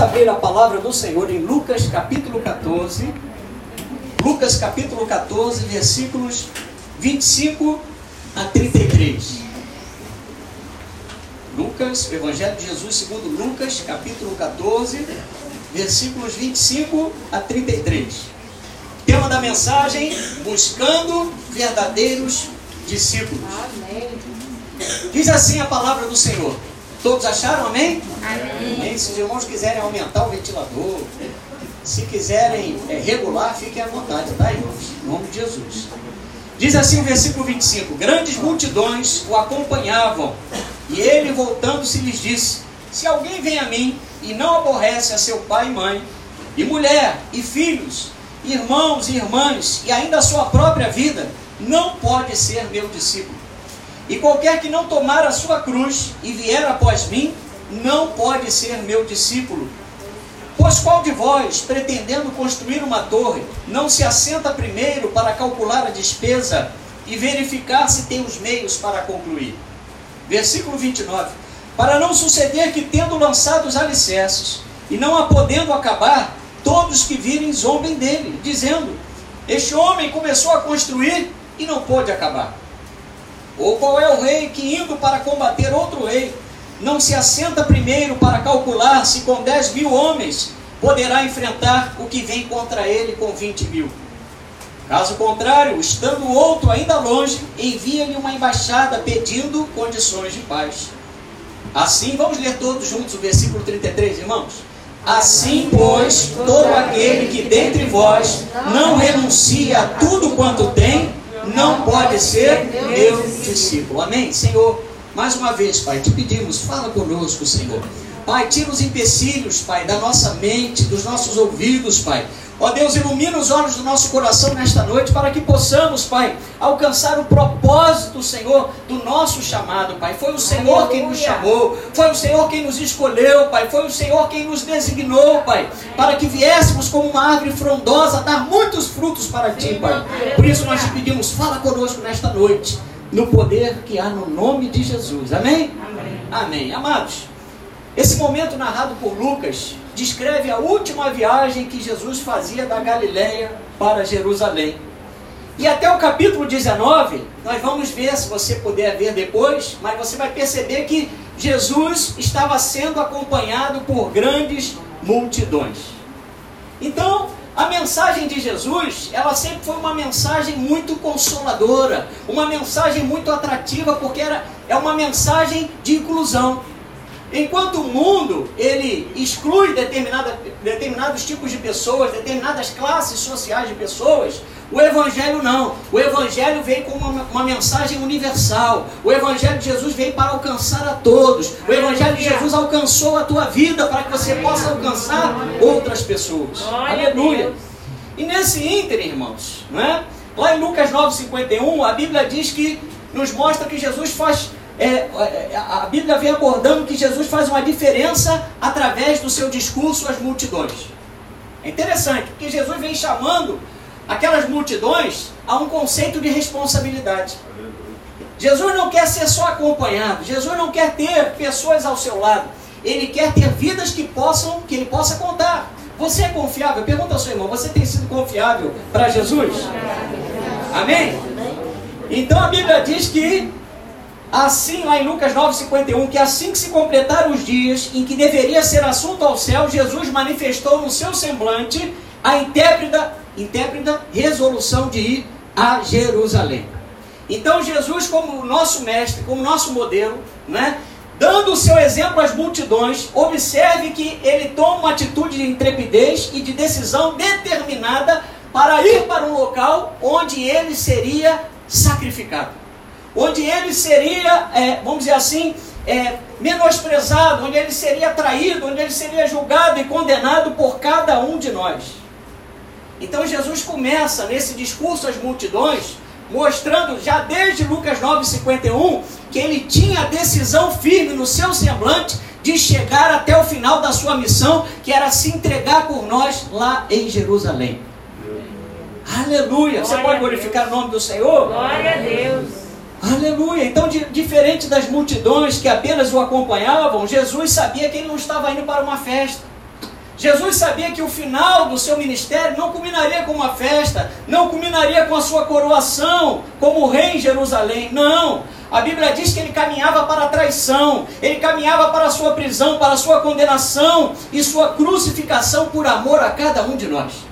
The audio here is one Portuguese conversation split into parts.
abrir a palavra do Senhor em Lucas capítulo 14. Lucas capítulo 14, versículos 25 a 33. Lucas, Evangelho de Jesus segundo Lucas, capítulo 14, versículos 25 a 33. Tema da mensagem: buscando verdadeiros discípulos. Amém. Diz assim a palavra do Senhor. Todos acharam amém? Amém. Se os irmãos quiserem aumentar o ventilador, se quiserem é, regular, fiquem à vontade, tá, irmãos? Em nome de Jesus. Diz assim o versículo 25: Grandes multidões o acompanhavam, e ele, voltando-se, lhes disse: Se alguém vem a mim e não aborrece a seu pai e mãe, e mulher, e filhos, irmãos e irmãs, e ainda a sua própria vida, não pode ser meu discípulo. E qualquer que não tomar a sua cruz e vier após mim, não pode ser meu discípulo. Pois qual de vós, pretendendo construir uma torre, não se assenta primeiro para calcular a despesa e verificar se tem os meios para concluir? Versículo 29. Para não suceder que, tendo lançado os alicerces e não a podendo acabar, todos que virem zombem dele, dizendo: Este homem começou a construir e não pôde acabar. Ou qual é o rei que, indo para combater outro rei, não se assenta primeiro para calcular se com 10 mil homens poderá enfrentar o que vem contra ele com 20 mil? Caso contrário, estando o outro ainda longe, envia-lhe uma embaixada pedindo condições de paz. Assim, vamos ler todos juntos o versículo 33, irmãos? Assim, pois, todo aquele que dentre vós não renuncia a tudo quanto tem, não pode ser meu discípulo. Amém? Senhor, mais uma vez, Pai, te pedimos, fala conosco, Senhor. Pai, tira os empecilhos, Pai, da nossa mente, dos nossos ouvidos, Pai. Ó Deus, ilumina os olhos do nosso coração nesta noite para que possamos, Pai, alcançar o propósito, Senhor, do nosso chamado, Pai. Foi o Senhor quem nos chamou, foi o Senhor quem nos escolheu, Pai. Foi o Senhor quem nos designou, Pai, para que viéssemos como uma árvore frondosa dar muitos frutos para Ti, Pai. Por isso nós te pedimos, fala conosco nesta noite, no poder que há no nome de Jesus. Amém? Amém. Amém. Amados, esse momento narrado por Lucas descreve a última viagem que Jesus fazia da Galiléia para Jerusalém. E até o capítulo 19, nós vamos ver, se você puder ver depois, mas você vai perceber que Jesus estava sendo acompanhado por grandes multidões. Então, a mensagem de Jesus, ela sempre foi uma mensagem muito consoladora, uma mensagem muito atrativa, porque era, é uma mensagem de inclusão. Enquanto o mundo ele exclui determinados tipos de pessoas, determinadas classes sociais de pessoas, o Evangelho não. O Evangelho veio com uma, uma, mensagem universal. O Evangelho de Jesus veio para alcançar a todos. O Evangelho de Jesus alcançou a tua vida para que você possa alcançar outras pessoas. Aleluia. E nesse ínter, irmãos, né? lá em Lucas 9,51, a Bíblia diz que nos mostra que Jesus faz é, é, a Bíblia vem abordando que Jesus faz uma diferença através do seu discurso às multidões. É interessante, porque Jesus vem chamando aquelas multidões a um conceito de responsabilidade. Jesus não quer ser só acompanhado, Jesus não quer ter pessoas ao seu lado. Ele quer ter vidas que possam, que ele possa contar. Você é confiável? Pergunta ao seu irmão, você tem sido confiável para Jesus? Amém? Então a Bíblia diz que Assim, lá em Lucas 9,51, que assim que se completaram os dias em que deveria ser assunto ao céu, Jesus manifestou no seu semblante a intérpreta, intérpreta resolução de ir a Jerusalém. Então, Jesus, como nosso mestre, como nosso modelo, né, dando o seu exemplo às multidões, observe que ele toma uma atitude de intrepidez e de decisão determinada para ir para um local onde ele seria sacrificado onde ele seria, é, vamos dizer assim, é, menosprezado, onde ele seria traído, onde ele seria julgado e condenado por cada um de nós. Então Jesus começa nesse discurso às multidões, mostrando já desde Lucas 9,51 que ele tinha a decisão firme no seu semblante de chegar até o final da sua missão, que era se entregar por nós lá em Jerusalém. Aleluia! Glória Você pode glorificar o nome do Senhor? Glória a Deus! Aleluia! Então, de, diferente das multidões que apenas o acompanhavam, Jesus sabia que ele não estava indo para uma festa. Jesus sabia que o final do seu ministério não culminaria com uma festa, não culminaria com a sua coroação como rei em Jerusalém. Não. A Bíblia diz que ele caminhava para a traição, ele caminhava para a sua prisão, para a sua condenação e sua crucificação por amor a cada um de nós.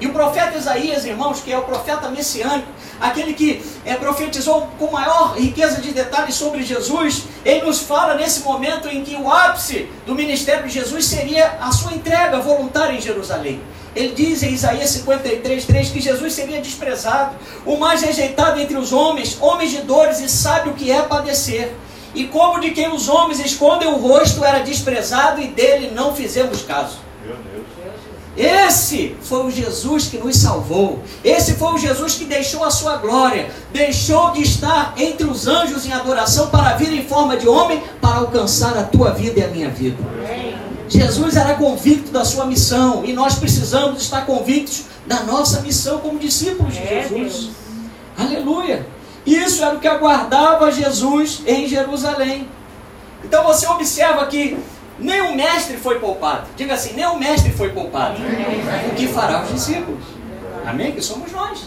E o profeta Isaías, irmãos, que é o profeta messiânico, aquele que é, profetizou com maior riqueza de detalhes sobre Jesus, ele nos fala nesse momento em que o ápice do ministério de Jesus seria a sua entrega voluntária em Jerusalém. Ele diz em Isaías 53, 3 que Jesus seria desprezado, o mais rejeitado entre os homens, homens de dores e sabe o que é padecer. E como de quem os homens escondem o rosto era desprezado e dele não fizemos caso. Esse foi o Jesus que nos salvou. Esse foi o Jesus que deixou a sua glória, deixou de estar entre os anjos em adoração para vir em forma de homem para alcançar a tua vida e a minha vida. Jesus era convicto da sua missão e nós precisamos estar convictos da nossa missão como discípulos de é, Jesus. Aleluia! Isso era o que aguardava Jesus em Jerusalém. Então você observa que nem o mestre foi poupado. Diga assim: nem o mestre foi poupado. O que fará os discípulos? Amém? Que somos nós.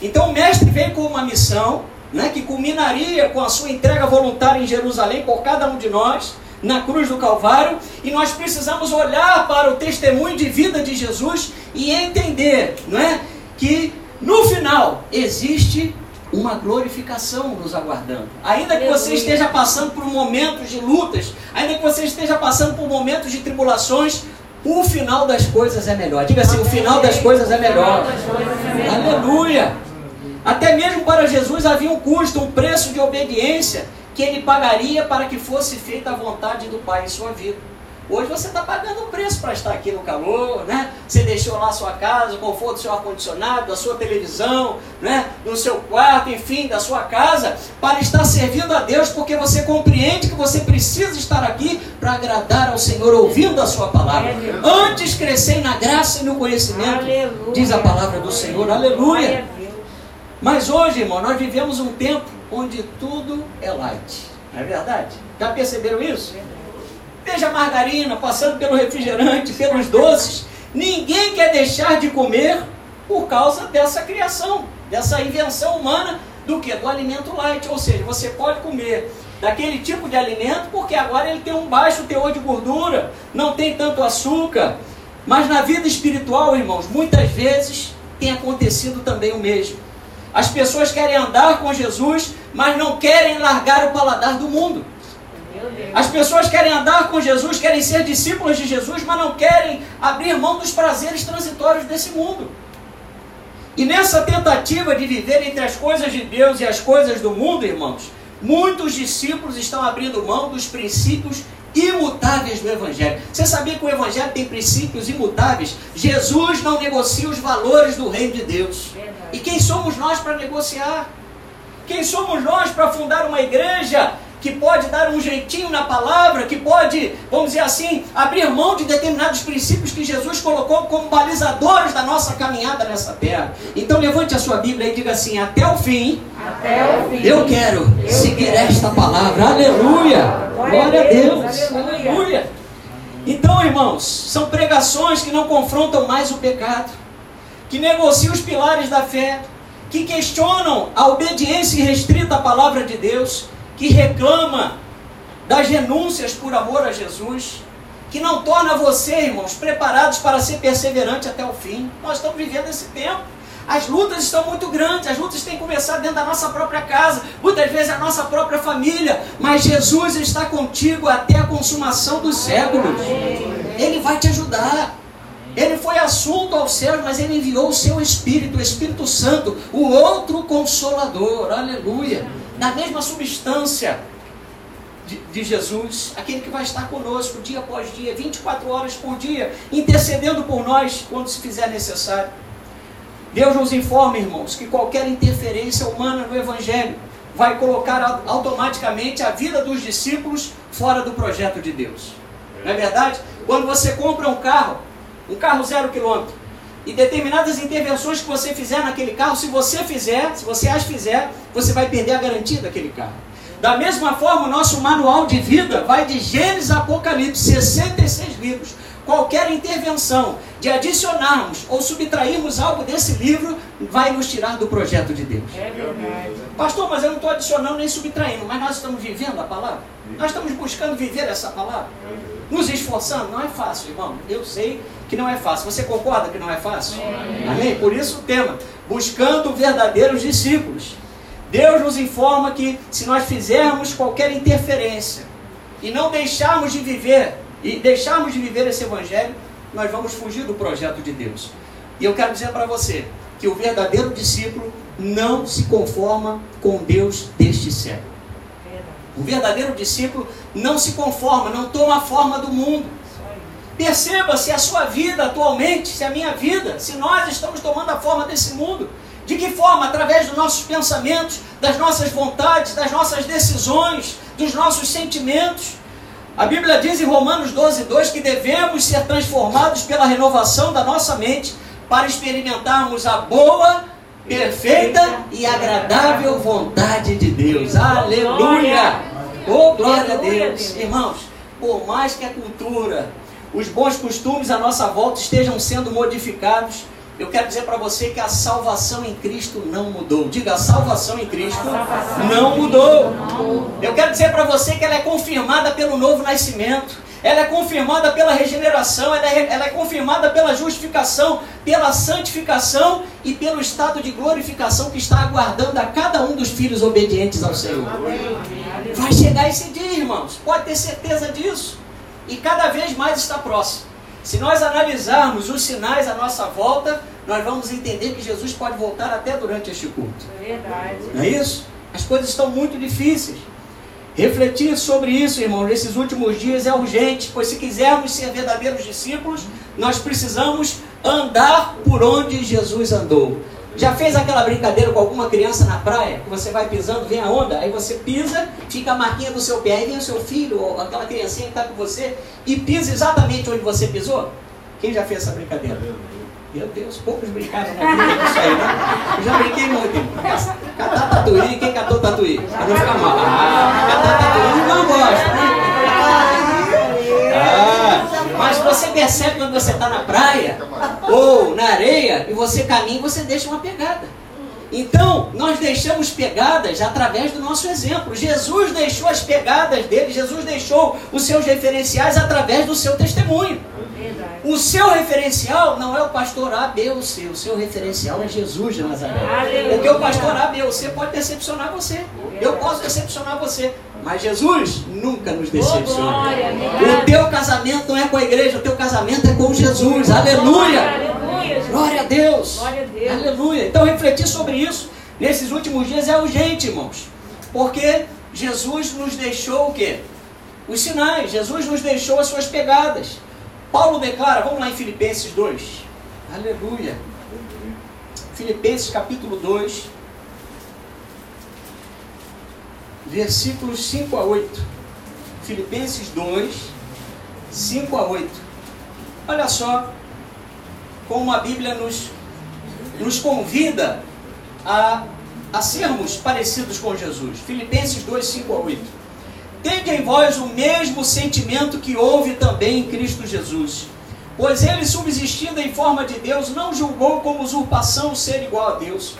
Então o mestre veio com uma missão né, que culminaria com a sua entrega voluntária em Jerusalém por cada um de nós, na cruz do Calvário, e nós precisamos olhar para o testemunho de vida de Jesus e entender não é, que no final existe uma glorificação nos aguardando. Ainda que você esteja passando por momentos de lutas, ainda que você esteja passando por momentos de tribulações, o final das coisas é melhor. Diga assim: o final das coisas é melhor. Aleluia! Até mesmo para Jesus havia um custo, um preço de obediência que ele pagaria para que fosse feita a vontade do Pai em sua vida. Hoje você está pagando o preço para estar aqui no calor, né? Você deixou lá a sua casa, o conforto do seu ar-condicionado, da sua televisão, né? No seu quarto, enfim, da sua casa, para estar servindo a Deus, porque você compreende que você precisa estar aqui para agradar ao Senhor, ouvindo a sua palavra. Antes crescer na graça e no conhecimento, Aleluia. diz a palavra do Senhor. Aleluia. Mas hoje, irmão, nós vivemos um tempo onde tudo é light. Não é verdade? Já perceberam isso? Desde a margarina, passando pelo refrigerante, pelos doces. Ninguém quer deixar de comer por causa dessa criação, dessa invenção humana do que? Do alimento light. Ou seja, você pode comer daquele tipo de alimento porque agora ele tem um baixo teor de gordura, não tem tanto açúcar. Mas na vida espiritual, irmãos, muitas vezes tem acontecido também o mesmo. As pessoas querem andar com Jesus, mas não querem largar o paladar do mundo. As pessoas querem andar com Jesus, querem ser discípulos de Jesus, mas não querem abrir mão dos prazeres transitórios desse mundo. E nessa tentativa de viver entre as coisas de Deus e as coisas do mundo, irmãos, muitos discípulos estão abrindo mão dos princípios imutáveis do Evangelho. Você sabia que o Evangelho tem princípios imutáveis? Jesus não negocia os valores do reino de Deus. E quem somos nós para negociar? Quem somos nós para fundar uma igreja que pode dar um jeitinho na palavra, que pode, vamos dizer assim, abrir mão de determinados princípios que Jesus colocou como balizadores da nossa caminhada nessa terra. Então levante a sua Bíblia e diga assim: até o fim, até o fim eu quero eu seguir quero. esta palavra. Aleluia! Glória a Deus! Aleluia. Aleluia! Então, irmãos, são pregações que não confrontam mais o pecado, que negociam os pilares da fé, que questionam a obediência restrita à palavra de Deus, que reclama das renúncias por amor a Jesus, que não torna você, irmãos, preparados para ser perseverante até o fim. Nós estamos vivendo esse tempo. As lutas estão muito grandes, as lutas têm que começar dentro da nossa própria casa, muitas vezes a nossa própria família, mas Jesus está contigo até a consumação dos séculos. Ele vai te ajudar. Ele foi assunto ao céu, mas ele enviou o seu Espírito, o Espírito Santo, o outro consolador. Aleluia da mesma substância de, de, Jesus, aquele que vai estar conosco dia após dia, 24 horas por dia, intercedendo por nós quando se fizer necessário. Deus nos informa, irmãos, que qualquer interferência humana no Evangelho vai colocar automaticamente a vida dos discípulos fora do projeto de Deus. Não é verdade? Quando você compra um carro, um carro zero quilômetro, e determinadas intervenções que você fizer naquele carro, se você fizer, se você as fizer, você vai perder a garantia daquele carro. Da mesma forma, o nosso manual de vida vai de Gênesis a Apocalipse, 66 livros, qualquer intervenção de adicionarmos ou subtrairmos algo desse livro vai nos tirar do projeto de Deus. É verdade. Pastor, mas eu não estou adicionando nem subtraindo, mas nós estamos vivendo a palavra. Nós estamos buscando viver essa palavra. Nos esforçando, não é fácil, irmão. Eu sei que não é fácil. Você concorda que não é fácil? É. Amém? Por isso o tema, buscando verdadeiros discípulos. Deus nos informa que se nós fizermos qualquer interferência e não deixarmos de viver e deixarmos de viver esse evangelho, nós vamos fugir do projeto de Deus. E eu quero dizer para você que o verdadeiro discípulo não se conforma com Deus deste século. O verdadeiro discípulo não se conforma, não toma a forma do mundo. Perceba se a sua vida atualmente, se a minha vida, se nós estamos tomando a forma desse mundo. De que forma? Através dos nossos pensamentos, das nossas vontades, das nossas decisões, dos nossos sentimentos. A Bíblia diz em Romanos 12, 2 que devemos ser transformados pela renovação da nossa mente para experimentarmos a boa, perfeita e agradável vontade de Deus. Aleluia! Oh, glória a Deus! Irmãos, por mais que a cultura, os bons costumes à nossa volta estejam sendo modificados, eu quero dizer para você que a salvação em Cristo não mudou. Diga, a salvação em Cristo não mudou. Eu quero dizer para você que ela é confirmada pelo novo nascimento. Ela é confirmada pela regeneração, ela é, ela é confirmada pela justificação, pela santificação e pelo estado de glorificação que está aguardando a cada um dos filhos obedientes ao Senhor. Vai chegar esse dia, irmãos, pode ter certeza disso. E cada vez mais está próximo. Se nós analisarmos os sinais à nossa volta, nós vamos entender que Jesus pode voltar até durante este culto. É verdade. Não é isso? As coisas estão muito difíceis. Refletir sobre isso, irmão, nesses últimos dias é urgente, pois se quisermos ser verdadeiros discípulos, nós precisamos andar por onde Jesus andou. Já fez aquela brincadeira com alguma criança na praia? Que você vai pisando, vem a onda, aí você pisa, fica a marquinha do seu pé, aí vem o seu filho, ou aquela criancinha que está com você, e pisa exatamente onde você pisou? Quem já fez essa brincadeira? Meu Deus, poucos brincaram na vida aí, né? Eu já brinquei muito. Catar tatuí, quem catou tatuí? Pra não ficar mal. Ah, catar tatuí não gosta, né? Mas você percebe quando você está na praia ou na areia e você caminha e você deixa uma pegada. Então, nós deixamos pegadas através do nosso exemplo. Jesus deixou as pegadas dele, Jesus deixou os seus referenciais através do seu testemunho. O seu referencial não é o pastor A, B ou C. O seu referencial é Jesus de Nazaré. Porque o pastor A, B ou C pode decepcionar você. Eu posso decepcionar você. Mas Jesus nunca nos decepciona. o teu casamento não é com a igreja, o teu casamento é com Jesus. Aleluia! Glória a Deus! Aleluia! Então refletir sobre isso nesses últimos dias é urgente, irmãos. Porque Jesus nos deixou o quê? Os sinais. Jesus nos deixou as suas pegadas. Paulo declara, vamos lá em Filipenses 2. Aleluia. Filipenses capítulo 2 versículos 5 a 8. Filipenses 2, 5 a 8. Olha só como a Bíblia nos, nos convida a, a sermos parecidos com Jesus. Filipenses 2, 5 a 8. Tende em vós o mesmo sentimento que houve também em Cristo Jesus. Pois ele, subsistindo em forma de Deus, não julgou como usurpação ser igual a Deus.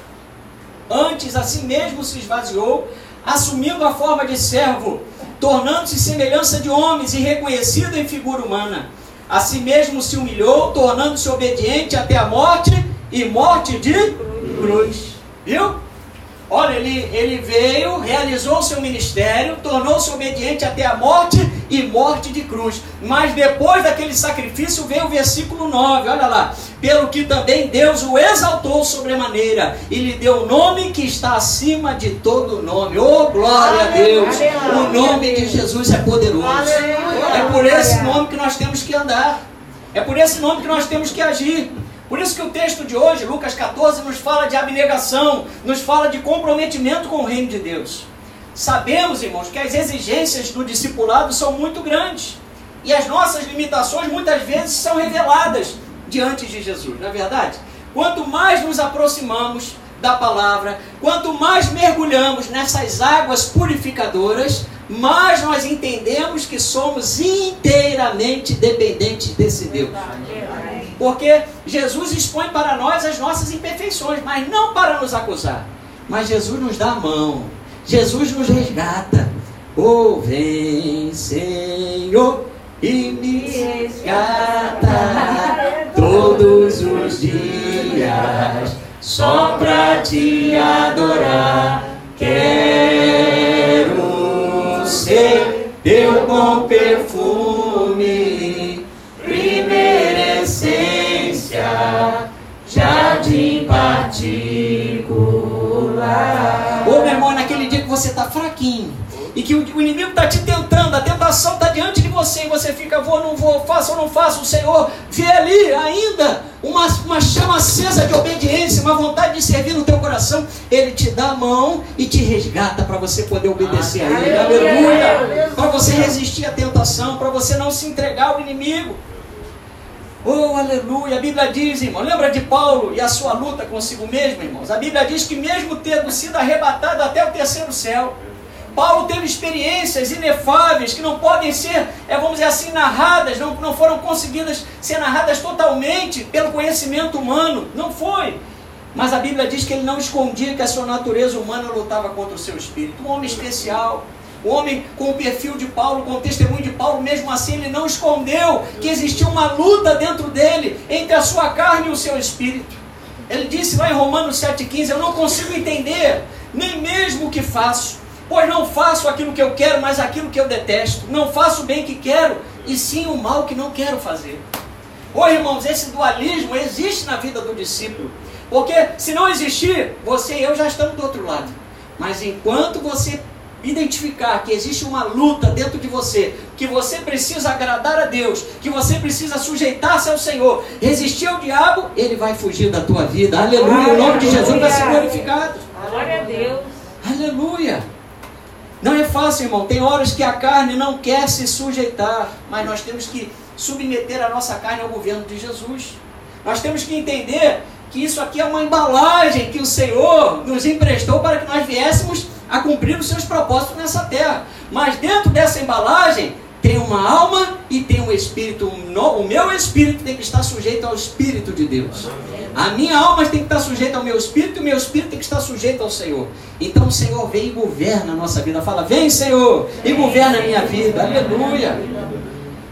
Antes, a si mesmo se esvaziou, assumindo a forma de servo, tornando-se semelhança de homens e reconhecido em figura humana. A si mesmo se humilhou, tornando-se obediente até a morte e morte de cruz. Viu? Olha, ele, ele veio, realizou o seu ministério, tornou-se obediente até a morte e morte de cruz. Mas depois daquele sacrifício veio o versículo 9, olha lá. Pelo que também Deus o exaltou sobremaneira e lhe deu o nome que está acima de todo nome. Oh, glória a Deus! O nome de Jesus é poderoso. É por esse nome que nós temos que andar. É por esse nome que nós temos que agir. Por isso que o texto de hoje, Lucas 14, nos fala de abnegação, nos fala de comprometimento com o reino de Deus. Sabemos, irmãos, que as exigências do discipulado são muito grandes. E as nossas limitações muitas vezes são reveladas diante de Jesus, não é verdade? Quanto mais nos aproximamos da palavra, quanto mais mergulhamos nessas águas purificadoras, mais nós entendemos que somos inteiramente dependentes desse Deus. Porque Jesus expõe para nós as nossas imperfeições, mas não para nos acusar. Mas Jesus nos dá a mão, Jesus nos resgata. Oh, vem, Senhor, e me resgata todos os dias, só para te adorar. Quero ser teu bom perfume, jardim particular. Ô meu irmão, naquele dia que você está fraquinho e que o inimigo está te tentando, a tentação está diante de você, e você fica, vou, não vou, faço ou não faço, o Senhor vê ali ainda uma, uma chama acesa de obediência, uma vontade de servir no teu coração, Ele te dá a mão e te resgata para você poder obedecer a Ele, aleluia, para você resistir à tentação, para você não se entregar ao inimigo. Oh, aleluia! A Bíblia diz, irmão, lembra de Paulo e a sua luta consigo mesmo, irmãos? A Bíblia diz que mesmo tendo sido arrebatado até o terceiro céu, Paulo teve experiências inefáveis que não podem ser, é, vamos dizer assim, narradas, não, não foram conseguidas ser narradas totalmente pelo conhecimento humano. Não foi. Mas a Bíblia diz que ele não escondia que a sua natureza humana lutava contra o seu espírito. Um homem especial, um homem com o perfil de Paulo, com o testemunho de Paulo, mesmo assim ele não escondeu que existia uma luta dentro dele entre a sua carne e o seu espírito. Ele disse lá em Romanos 7,15: Eu não consigo entender nem mesmo o que faço Pois não faço aquilo que eu quero, mas aquilo que eu detesto. Não faço o bem que quero, e sim o mal que não quero fazer. Ô irmãos, esse dualismo existe na vida do discípulo. Porque se não existir, você e eu já estamos do outro lado. Mas enquanto você identificar que existe uma luta dentro de você, que você precisa agradar a Deus, que você precisa sujeitar-se ao Senhor, resistir ao diabo, ele vai fugir da tua vida. Aleluia. O nome de Jesus vai ser glorificado. Glória a Deus. Aleluia. Não é fácil, irmão. Tem horas que a carne não quer se sujeitar, mas nós temos que submeter a nossa carne ao governo de Jesus. Nós temos que entender que isso aqui é uma embalagem que o Senhor nos emprestou para que nós viéssemos a cumprir os seus propósitos nessa terra. Mas dentro dessa embalagem tem uma alma e tem um espírito. O meu espírito tem que estar sujeito ao Espírito de Deus. A minha alma tem que estar sujeita ao meu espírito e o meu espírito tem que estar sujeito ao Senhor. Então o Senhor vem e governa a nossa vida. Fala, vem Senhor e governa a minha vida. Aleluia.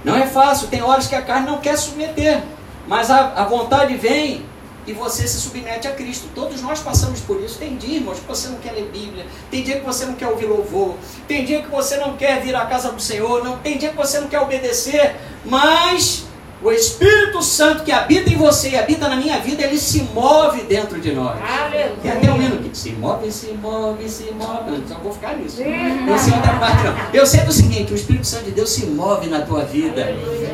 Não é fácil, tem horas que a carne não quer submeter, mas a, a vontade vem e você se submete a Cristo. Todos nós passamos por isso. Tem dia, irmãos, que você não quer ler Bíblia, tem dia que você não quer ouvir louvor, tem dia que você não quer vir à casa do Senhor, não, tem dia que você não quer obedecer, mas o Espírito Santo que habita em você e habita na minha vida, ele se move dentro de nós. Aleluia. Tem até um hino que se move, se move, se move. Não, só vou ficar nisso. Não sei outra parte, não. Eu sei do seguinte: o Espírito Santo de Deus se move na tua vida.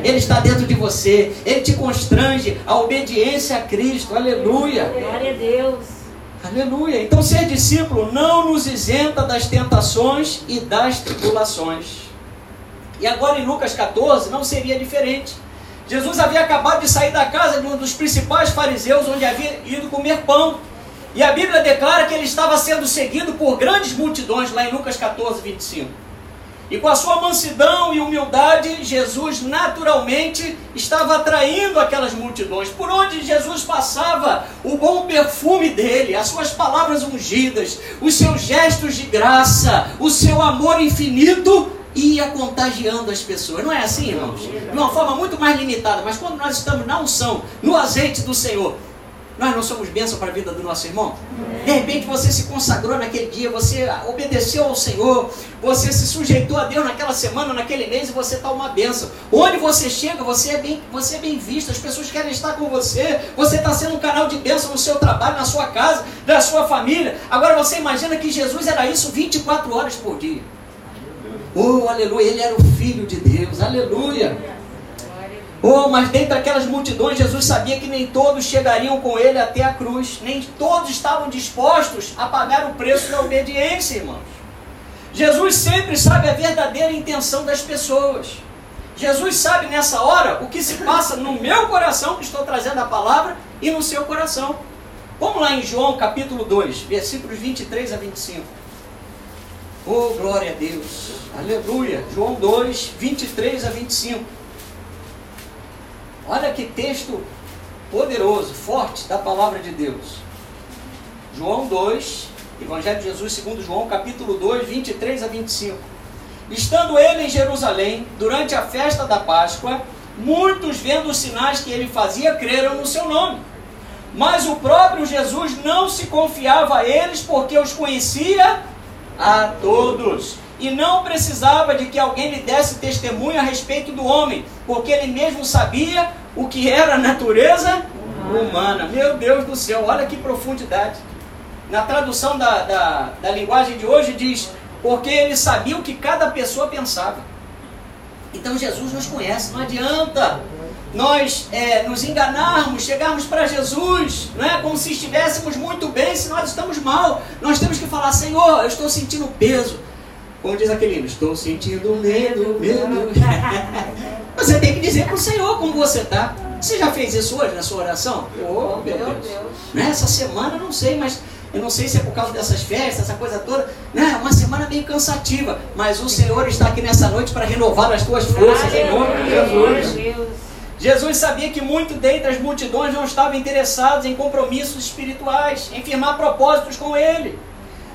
Ele está dentro de você. Ele te constrange a obediência a Cristo. Aleluia. Glória a Deus. Aleluia. Então, ser discípulo não nos isenta das tentações e das tribulações. E agora em Lucas 14 não seria diferente. Jesus havia acabado de sair da casa de um dos principais fariseus, onde havia ido comer pão. E a Bíblia declara que ele estava sendo seguido por grandes multidões, lá em Lucas 14, 25. E com a sua mansidão e humildade, Jesus naturalmente estava atraindo aquelas multidões. Por onde Jesus passava, o bom perfume dele, as suas palavras ungidas, os seus gestos de graça, o seu amor infinito ia contagiando as pessoas. Não é assim, irmãos? De uma forma muito mais limitada. Mas quando nós estamos na unção, no azeite do Senhor, nós não somos bênção para a vida do nosso irmão? De repente você se consagrou naquele dia, você obedeceu ao Senhor, você se sujeitou a Deus naquela semana, naquele mês e você está uma bênção. Onde você chega, você é, bem, você é bem visto, as pessoas querem estar com você, você está sendo um canal de bênção no seu trabalho, na sua casa, na sua família. Agora você imagina que Jesus era isso 24 horas por dia. Oh, aleluia, ele era o filho de Deus, aleluia. Oh, mas dentre aquelas multidões, Jesus sabia que nem todos chegariam com ele até a cruz, nem todos estavam dispostos a pagar o preço da obediência, irmãos. Jesus sempre sabe a verdadeira intenção das pessoas. Jesus sabe nessa hora o que se passa no meu coração, que estou trazendo a palavra, e no seu coração. Vamos lá em João capítulo 2, versículos 23 a 25. Oh, glória a Deus. Aleluia. João 2, 23 a 25. Olha que texto poderoso, forte da palavra de Deus. João 2, Evangelho de Jesus segundo João, capítulo 2, 23 a 25. Estando ele em Jerusalém, durante a festa da Páscoa, muitos vendo os sinais que ele fazia, creram no seu nome. Mas o próprio Jesus não se confiava a eles, porque os conhecia a todos. E não precisava de que alguém lhe desse testemunho a respeito do homem, porque ele mesmo sabia o que era a natureza humana. Meu Deus do céu, olha que profundidade. Na tradução da, da, da linguagem de hoje diz: porque ele sabia o que cada pessoa pensava. Então Jesus nos conhece, não adianta nós é, nos enganarmos, chegarmos para Jesus, não é como se estivéssemos muito bem, se nós estamos mal. Nós temos que falar, Senhor, eu estou sentindo peso. Como diz aquele hino, estou sentindo medo, medo. Você tem que dizer para o Senhor como você está. Você já fez isso hoje na sua oração? Oh, meu Deus. Nessa semana, não sei, mas eu não sei se é por causa dessas festas, essa coisa toda. Né? Uma semana meio cansativa. Mas o Senhor está aqui nessa noite para renovar as tuas forças em nome de Jesus. Jesus sabia que muito dentre as multidões não estavam interessados em compromissos espirituais, em firmar propósitos com Ele.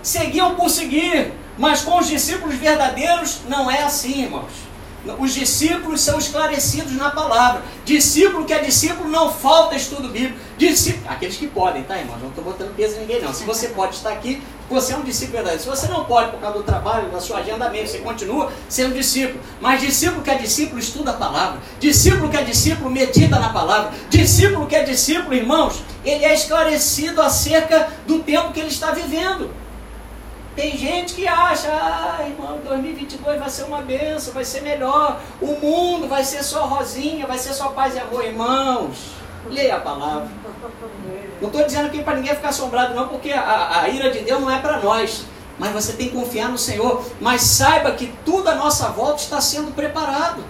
Seguiam por seguir, mas com os discípulos verdadeiros não é assim, irmãos. Os discípulos são esclarecidos na palavra. Discípulo que é discípulo não falta estudo bíblico. Discípulo, aqueles que podem, tá, irmãos? Não estou botando peso em ninguém, não. Se você pode estar aqui, você é um discípulo verdadeiro. Se você não pode por causa do trabalho, da sua agenda mesmo, você continua sendo discípulo. Mas discípulo que é discípulo estuda a palavra. Discípulo que é discípulo medita na palavra. Discípulo que é discípulo, irmãos, ele é esclarecido acerca do tempo que ele está vivendo. Tem gente que acha, ah, irmão, 2022 vai ser uma benção, vai ser melhor, o mundo vai ser só rosinha, vai ser só paz e amor, irmãos. Leia a palavra. Não estou dizendo aqui para ninguém ficar assombrado, não, porque a, a ira de Deus não é para nós. Mas você tem que confiar no Senhor. Mas saiba que tudo à nossa volta está sendo preparado.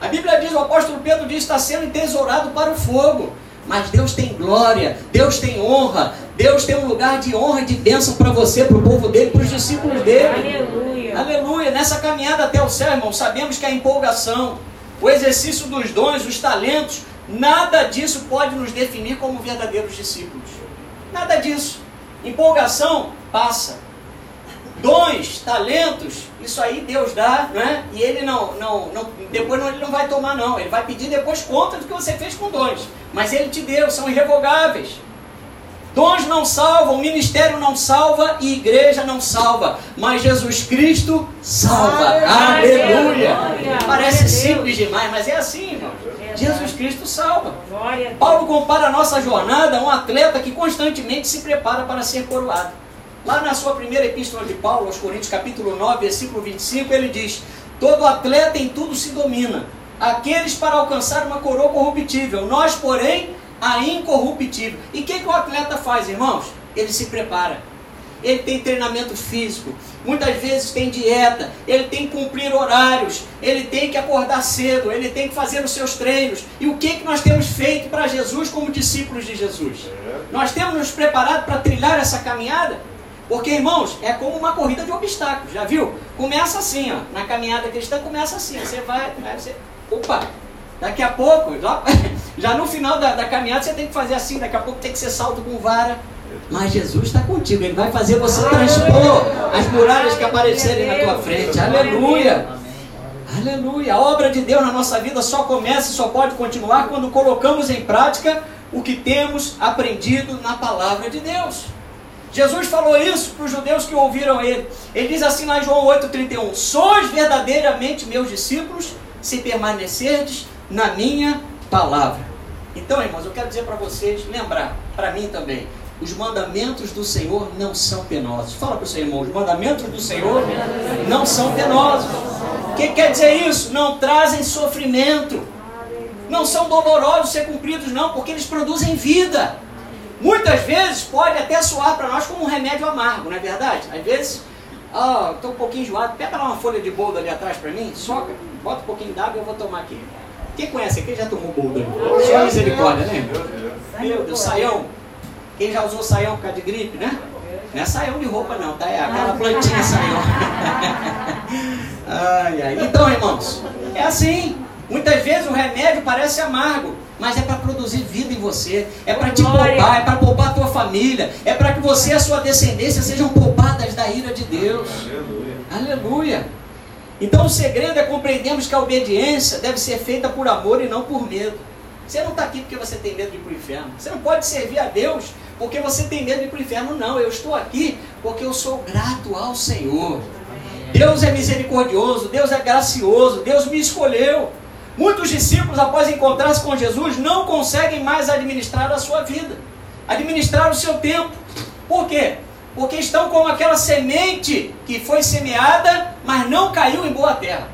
A Bíblia diz, o apóstolo Pedro diz, está sendo entesourado para o fogo. Mas Deus tem glória, Deus tem honra, Deus tem um lugar de honra e de bênção para você, para o povo dele, para os discípulos dele. Aleluia. Aleluia. Nessa caminhada até o céu, irmão, sabemos que a empolgação, o exercício dos dons, os talentos, nada disso pode nos definir como verdadeiros discípulos. Nada disso. Empolgação passa. Dons, talentos, isso aí Deus dá, né? E ele não, não, não depois não, ele não vai tomar não. Ele vai pedir depois conta do que você fez com dons. Mas ele te deu, são irrevogáveis. Dons não salvam, ministério não salva e igreja não salva. Mas Jesus Cristo salva. Aleluia. Aleluia. Parece simples demais, mas é assim, irmão. Jesus Cristo salva. Paulo compara a nossa jornada a um atleta que constantemente se prepara para ser coroado. Lá na sua primeira epístola de Paulo, aos Coríntios, capítulo 9, versículo 25, ele diz: Todo atleta em tudo se domina. Aqueles para alcançar uma coroa corruptível, nós, porém, a incorruptível. E o que, que o atleta faz, irmãos? Ele se prepara. Ele tem treinamento físico, muitas vezes tem dieta, ele tem que cumprir horários, ele tem que acordar cedo, ele tem que fazer os seus treinos. E o que, que nós temos feito para Jesus como discípulos de Jesus? Nós temos nos preparado para trilhar essa caminhada? Porque, irmãos, é como uma corrida de obstáculos, já viu? Começa assim, ó, na caminhada cristã começa assim, você vai, vai você, opa, daqui a pouco, já, já no final da, da caminhada você tem que fazer assim, daqui a pouco tem que ser salto com vara, mas Jesus está contigo, Ele vai fazer você transpor as muralhas que aparecerem na tua frente. Aleluia! Aleluia! A obra de Deus na nossa vida só começa e só pode continuar quando colocamos em prática o que temos aprendido na palavra de Deus. Jesus falou isso para os judeus que ouviram ele. Ele diz assim lá em João 8,31: Sois verdadeiramente meus discípulos se permanecerdes na minha palavra. Então, irmãos, eu quero dizer para vocês, lembrar, para mim também, os mandamentos do Senhor não são penosos. Fala para o seu irmão, os mandamentos do Senhor não são penosos. O que quer dizer isso? Não trazem sofrimento. Não são dolorosos ser cumpridos, não, porque eles produzem vida. Muitas vezes pode até soar para nós como um remédio amargo, não é verdade? Às vezes, ah, estou um pouquinho enjoado, pega lá uma folha de boldo ali atrás para mim, soca, bota um pouquinho d'água e eu vou tomar aqui. Quem conhece aqui já tomou boldo? Só misericórdia, né? Meu Deus, saião. Quem já usou saião por causa de gripe, né? Não é saião de roupa não, tá? É aquela plantinha saião. ai, ai. Então, irmãos, é assim. Muitas vezes o remédio parece amargo, mas é para produzir vida em você, é para te poupar, é para poupar a tua família, é para que você e a sua descendência sejam poupadas da ira de Deus. Aleluia. Aleluia. Então o segredo é compreendermos que a obediência deve ser feita por amor e não por medo. Você não está aqui porque você tem medo de ir para o inferno. Você não pode servir a Deus porque você tem medo de ir para o inferno. Não, eu estou aqui porque eu sou grato ao Senhor. Deus é misericordioso, Deus é gracioso, Deus me escolheu. Muitos discípulos, após encontrar-se com Jesus, não conseguem mais administrar a sua vida, administrar o seu tempo. Por quê? Porque estão como aquela semente que foi semeada, mas não caiu em boa terra.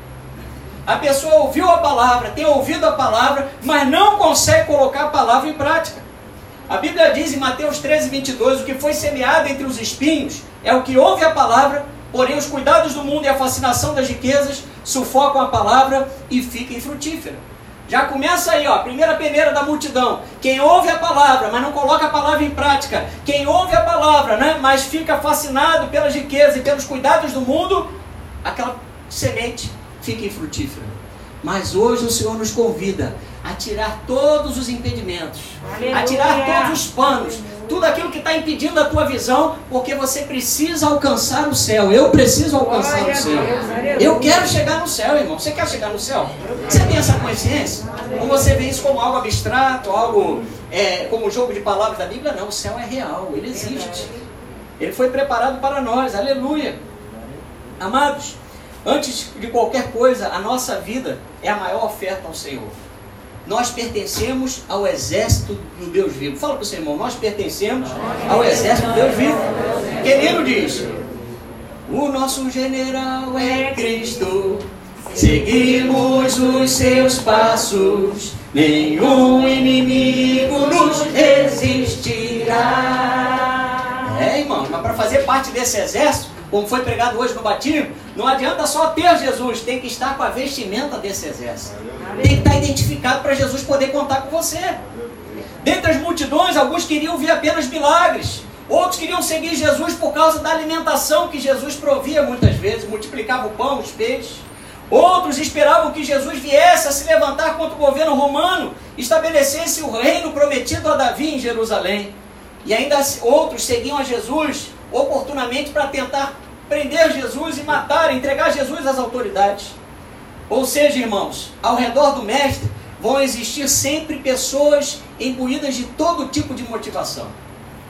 A pessoa ouviu a palavra, tem ouvido a palavra, mas não consegue colocar a palavra em prática. A Bíblia diz em Mateus 13, 22: o que foi semeado entre os espinhos é o que ouve a palavra, porém os cuidados do mundo e a fascinação das riquezas sufocam a palavra e fica infrutífera. Já começa aí, ó, a primeira peneira da multidão. Quem ouve a palavra, mas não coloca a palavra em prática. Quem ouve a palavra, né, mas fica fascinado pelas riquezas e pelos cuidados do mundo, aquela semente fica infrutífera. Mas hoje o Senhor nos convida a tirar todos os impedimentos, Aleluia. a tirar todos os panos, tudo aquilo que está impedindo a tua visão, porque você precisa alcançar o céu. Eu preciso alcançar o céu. Eu quero chegar no céu, irmão. Você quer chegar no céu? Você tem essa consciência? Ou você vê isso como algo abstrato, algo é, como jogo de palavras da Bíblia? Não, o céu é real, ele existe. Ele foi preparado para nós. Aleluia. Amados, Antes de qualquer coisa, a nossa vida é a maior oferta ao Senhor. Nós pertencemos ao exército do Deus vivo. Fala para o seu irmão, nós pertencemos ao exército do Deus vivo. Querido diz: O nosso general é Cristo, seguimos os seus passos, nenhum inimigo nos resistirá. É, irmão, mas para fazer parte desse exército, como foi pregado hoje no batismo, não adianta só ter Jesus, tem que estar com a vestimenta desse exército. Tem que estar identificado para Jesus poder contar com você. Dentre as multidões, alguns queriam ver apenas milagres. Outros queriam seguir Jesus por causa da alimentação que Jesus provia muitas vezes, multiplicava o pão, os peixes. Outros esperavam que Jesus viesse a se levantar contra o governo romano, estabelecesse o reino prometido a Davi em Jerusalém. E ainda outros seguiam a Jesus oportunamente para tentar prender Jesus e matar, entregar Jesus às autoridades. Ou seja, irmãos, ao redor do Mestre vão existir sempre pessoas imbuídas de todo tipo de motivação.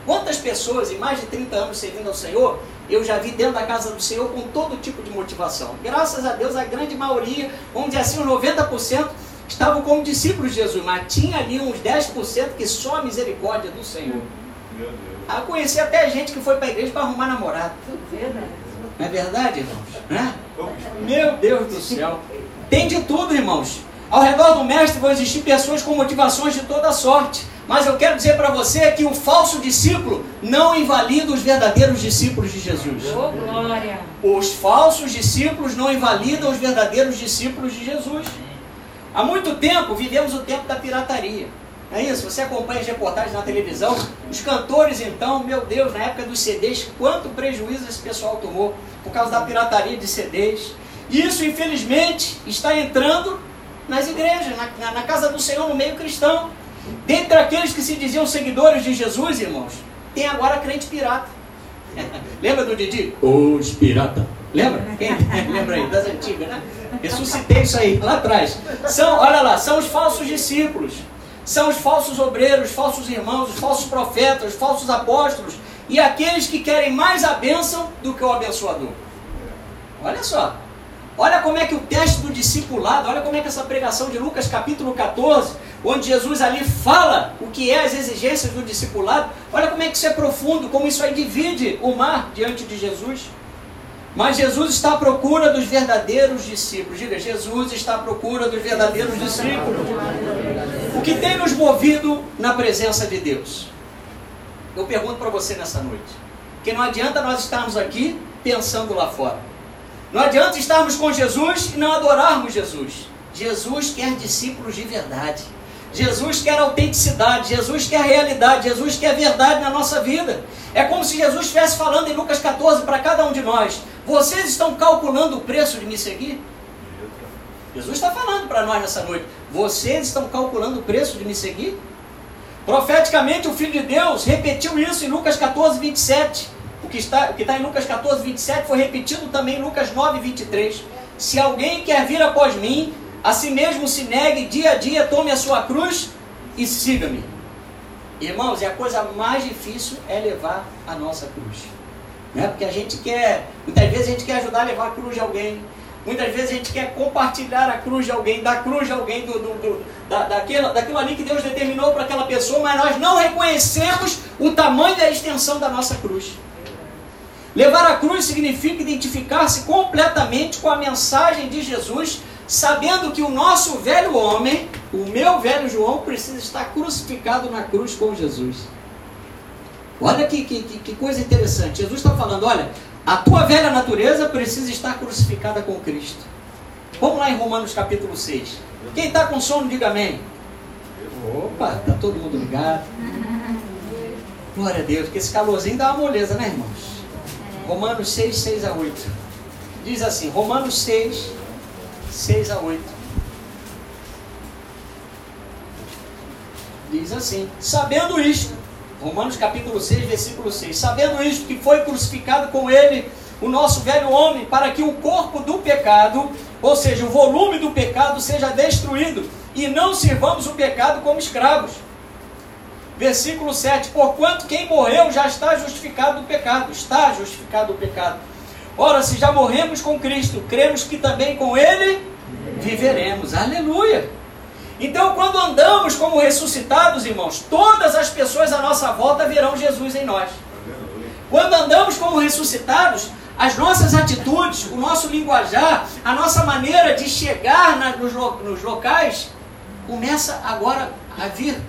Quantas pessoas em mais de 30 anos servindo ao Senhor, eu já vi dentro da casa do Senhor com todo tipo de motivação. Graças a Deus, a grande maioria, vamos dizer assim, os 90%, estavam como discípulos de Jesus, mas tinha ali uns 10% que só a misericórdia do Senhor. Meu Deus. Ah, conheci até gente que foi para a igreja para arrumar namorado. Não é verdade, irmãos? Né? Meu Deus do céu. Tem de tudo, irmãos. Ao redor do mestre vão existir pessoas com motivações de toda sorte. Mas eu quero dizer para você que o falso discípulo não invalida os verdadeiros discípulos de Jesus. Oh, glória. Os falsos discípulos não invalidam os verdadeiros discípulos de Jesus. Há muito tempo vivemos o tempo da pirataria. É isso, você acompanha as reportagens na televisão, os cantores então, meu Deus, na época dos CDs, quanto prejuízo esse pessoal tomou por causa da pirataria de CDs. Isso, infelizmente, está entrando nas igrejas, na, na, na casa do Senhor, no meio cristão. Dentre aqueles que se diziam seguidores de Jesus, irmãos, tem agora crente pirata. Lembra do Didi? Os pirata. Lembra? Quem lembra aí? Das antigas, né? Ressuscitei isso aí, lá atrás. São, olha lá, são os falsos discípulos são os falsos obreiros, os falsos irmãos, os falsos profetas, os falsos apóstolos e aqueles que querem mais a bênção do que o abençoador. Olha só. Olha como é que o teste do discipulado, olha como é que essa pregação de Lucas capítulo 14, onde Jesus ali fala o que é as exigências do discipulado, olha como é que isso é profundo, como isso aí divide o mar diante de Jesus. Mas Jesus está à procura dos verdadeiros discípulos. Diga, Jesus está à procura dos verdadeiros discípulos. O que tem nos movido na presença de Deus? Eu pergunto para você nessa noite. Que não adianta nós estarmos aqui pensando lá fora. Não adianta estarmos com Jesus e não adorarmos Jesus. Jesus quer discípulos de verdade. Jesus quer autenticidade, Jesus quer realidade, Jesus quer verdade na nossa vida. É como se Jesus estivesse falando em Lucas 14 para cada um de nós: Vocês estão calculando o preço de me seguir? Jesus está falando para nós nessa noite: Vocês estão calculando o preço de me seguir? Profeticamente, o Filho de Deus repetiu isso em Lucas 14, 27. O que está, o que está em Lucas 14, 27 foi repetido também em Lucas 9, 23. Se alguém quer vir após mim, a si mesmo se negue dia a dia, tome a sua cruz e siga-me. Irmãos, e a coisa mais difícil é levar a nossa cruz. Né? Porque a gente quer, muitas vezes a gente quer ajudar a levar a cruz de alguém. Muitas vezes a gente quer compartilhar a cruz de alguém, da cruz de alguém, do, do, do da, daquilo, daquilo ali que Deus determinou para aquela pessoa, mas nós não reconhecemos o tamanho e a extensão da nossa cruz. Levar a cruz significa identificar-se completamente com a mensagem de Jesus, sabendo que o nosso velho homem, o meu velho João, precisa estar crucificado na cruz com Jesus. Olha que, que, que coisa interessante. Jesus está falando: olha, a tua velha natureza precisa estar crucificada com Cristo. Vamos lá em Romanos capítulo 6. Quem está com sono, diga amém. Opa, está todo mundo ligado. Glória a Deus, que esse calorzinho dá uma moleza, né, irmãos? Romanos 6, 6 a 8. Diz assim, Romanos 6, 6 a 8. Diz assim, sabendo isto, Romanos capítulo 6, versículo 6, sabendo isto, que foi crucificado com ele o nosso velho homem, para que o corpo do pecado, ou seja, o volume do pecado, seja destruído, e não sirvamos o pecado como escravos Versículo 7: Porquanto quem morreu já está justificado do pecado, está justificado do pecado. Ora, se já morremos com Cristo, cremos que também com Ele viveremos. Aleluia! Então, quando andamos como ressuscitados, irmãos, todas as pessoas à nossa volta verão Jesus em nós. Quando andamos como ressuscitados, as nossas atitudes, o nosso linguajar, a nossa maneira de chegar na, nos, nos locais, começa agora a vir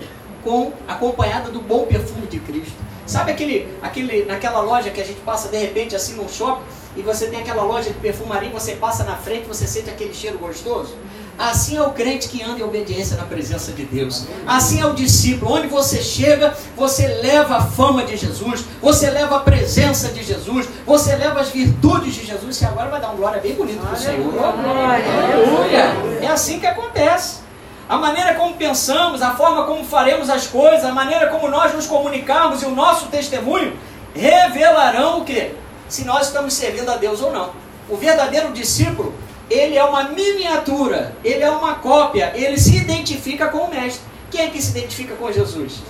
com acompanhada do bom perfume de Cristo. Sabe aquele, aquele, naquela loja que a gente passa de repente assim no shopping e você tem aquela loja de perfumaria, você passa na frente, você sente aquele cheiro gostoso? Assim é o crente que anda em obediência na presença de Deus. Assim é o discípulo. Onde você chega, você leva a fama de Jesus, você leva a presença de Jesus, você leva as virtudes de Jesus. E agora vai dar um glória bem bonito para o Senhor. Aleluia! É assim que acontece a maneira como pensamos, a forma como faremos as coisas, a maneira como nós nos comunicarmos e o nosso testemunho revelarão o que? Se nós estamos servindo a Deus ou não. O verdadeiro discípulo, ele é uma miniatura, ele é uma cópia, ele se identifica com o mestre. Quem é que se identifica com Jesus?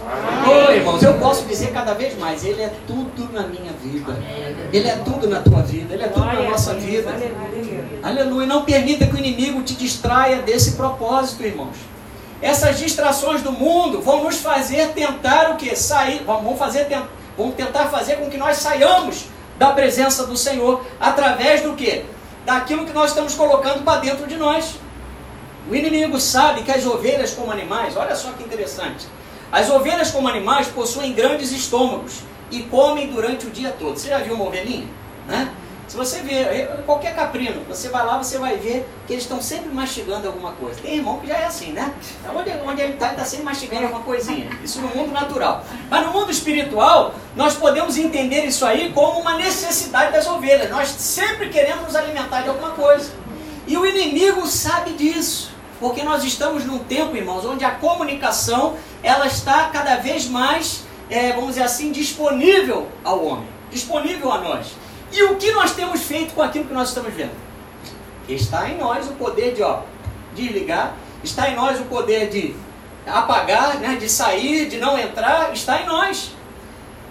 Oi, irmãos, eu posso dizer cada vez mais, ele é tudo na minha vida. Ele é tudo na tua vida, ele é tudo na nossa vida. Aleluia. Não permita que o inimigo te distraia desse propósito, irmãos. Essas distrações do mundo vão nos fazer tentar o que? Sair, vão, fazer, vão tentar fazer com que nós saiamos da presença do Senhor através do que? Daquilo que nós estamos colocando para dentro de nós. O inimigo sabe que as ovelhas, como animais, olha só que interessante. As ovelhas, como animais, possuem grandes estômagos e comem durante o dia todo. Você já viu uma ovelhinha? Né? Se você vê qualquer caprino, você vai lá, você vai ver que eles estão sempre mastigando alguma coisa. Tem irmão que já é assim, né? Então, onde, onde ele está, ele está sempre mastigando alguma coisinha. Isso no mundo natural. Mas no mundo espiritual, nós podemos entender isso aí como uma necessidade das ovelhas. Nós sempre queremos nos alimentar de alguma coisa. E o inimigo sabe disso. Porque nós estamos num tempo, irmãos, onde a comunicação ela está cada vez mais, é, vamos dizer assim, disponível ao homem, disponível a nós. E o que nós temos feito com aquilo que nós estamos vendo? Está em nós o poder de ó, desligar, está em nós o poder de apagar, né, de sair, de não entrar, está em nós.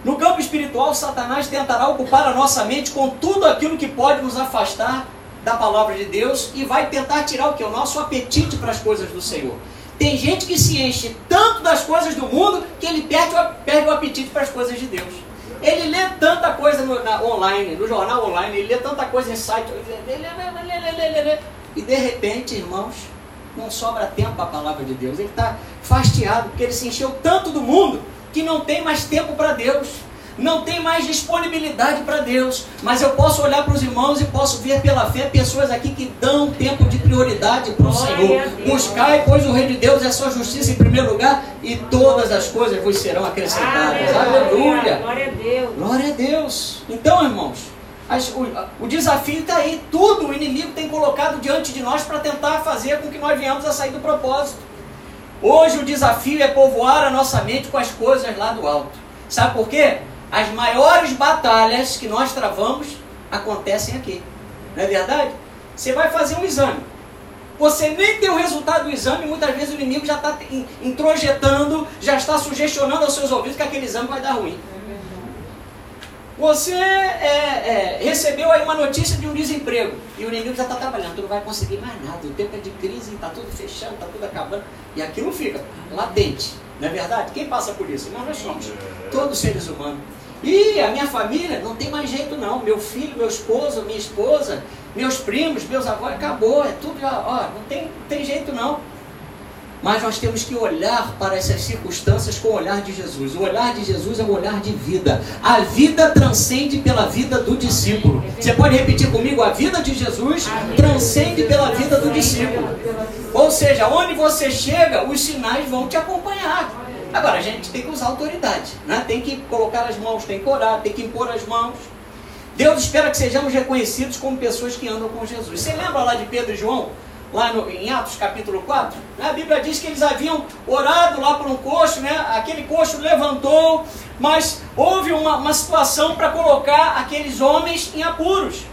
No campo espiritual, Satanás tentará ocupar a nossa mente com tudo aquilo que pode nos afastar da palavra de Deus e vai tentar tirar o que? O nosso apetite para as coisas do Senhor. Tem gente que se enche tanto das coisas do mundo que ele perde, perde o apetite para as coisas de Deus. Ele lê tanta coisa no, na, online, no jornal online, ele lê tanta coisa em site, lê, lê, lê, e de repente, irmãos, não sobra tempo para a palavra de Deus. Ele está fastiado, porque ele se encheu tanto do mundo que não tem mais tempo para Deus. Não tem mais disponibilidade para Deus. Mas eu posso olhar para os irmãos e posso ver pela fé pessoas aqui que dão tempo de prioridade para o Senhor. Buscai, pois, o Rei de Deus e a sua justiça em primeiro lugar, e todas as coisas vos serão acrescentadas. Aleluia. Glória a Deus. Glória a Deus. Então, irmãos, as, o, o, desafio está aí. Tudo o inimigo tem colocado diante de nós para tentar fazer com que nós venhamos a sair do propósito. Hoje o desafio é povoar a nossa mente com as coisas lá do alto. Sabe por quê? As maiores batalhas que nós travamos acontecem aqui. Não é verdade? Você vai fazer um exame. Você nem tem o resultado do exame, muitas vezes o inimigo já está introjetando, já está sugestionando aos seus ouvidos que aquele exame vai dar ruim. Você é, é, recebeu aí uma notícia de um desemprego e o inimigo já está trabalhando, tu não vai conseguir mais nada, o tempo é de crise, está tudo fechando, está tudo acabando, e aquilo fica latente, não é verdade? Quem passa por isso? Nós, nós somos, todos seres humanos. E a minha família não tem mais jeito não, meu filho, meu esposo, minha esposa, meus primos, meus avós, acabou, é tudo, ó, não tem, não tem jeito não. Mas nós temos que olhar para essas circunstâncias com o olhar de Jesus. O olhar de Jesus é um olhar de vida. A vida transcende pela vida do discípulo. Você pode repetir comigo? A vida de Jesus transcende pela vida do discípulo. Ou seja, onde você chega, os sinais vão te acompanhar. Agora, a gente tem que usar autoridade. Né? Tem que colocar as mãos, tem que orar, tem que impor as mãos. Deus espera que sejamos reconhecidos como pessoas que andam com Jesus. Você lembra lá de Pedro e João? lá no, em Atos capítulo 4, né, a Bíblia diz que eles haviam orado lá por um coxo, né, aquele coxo levantou, mas houve uma, uma situação para colocar aqueles homens em apuros.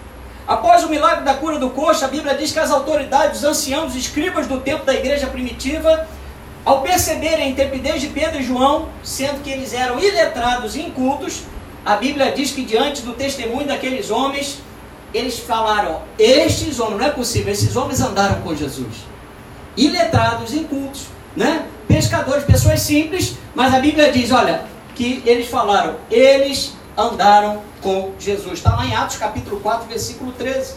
Após o milagre da cura do coxo, a Bíblia diz que as autoridades, os anciãos, os escribas do tempo da igreja primitiva, ao perceberem a intrepidez de Pedro e João, sendo que eles eram iletrados e incultos, a Bíblia diz que diante do testemunho daqueles homens, eles falaram: estes homens, não é possível, esses homens andaram com Jesus. Iletrados, incultos, né? pescadores, pessoas simples, mas a Bíblia diz: olha, que eles falaram, eles andaram com Jesus. Está lá em Atos capítulo 4, versículo 13.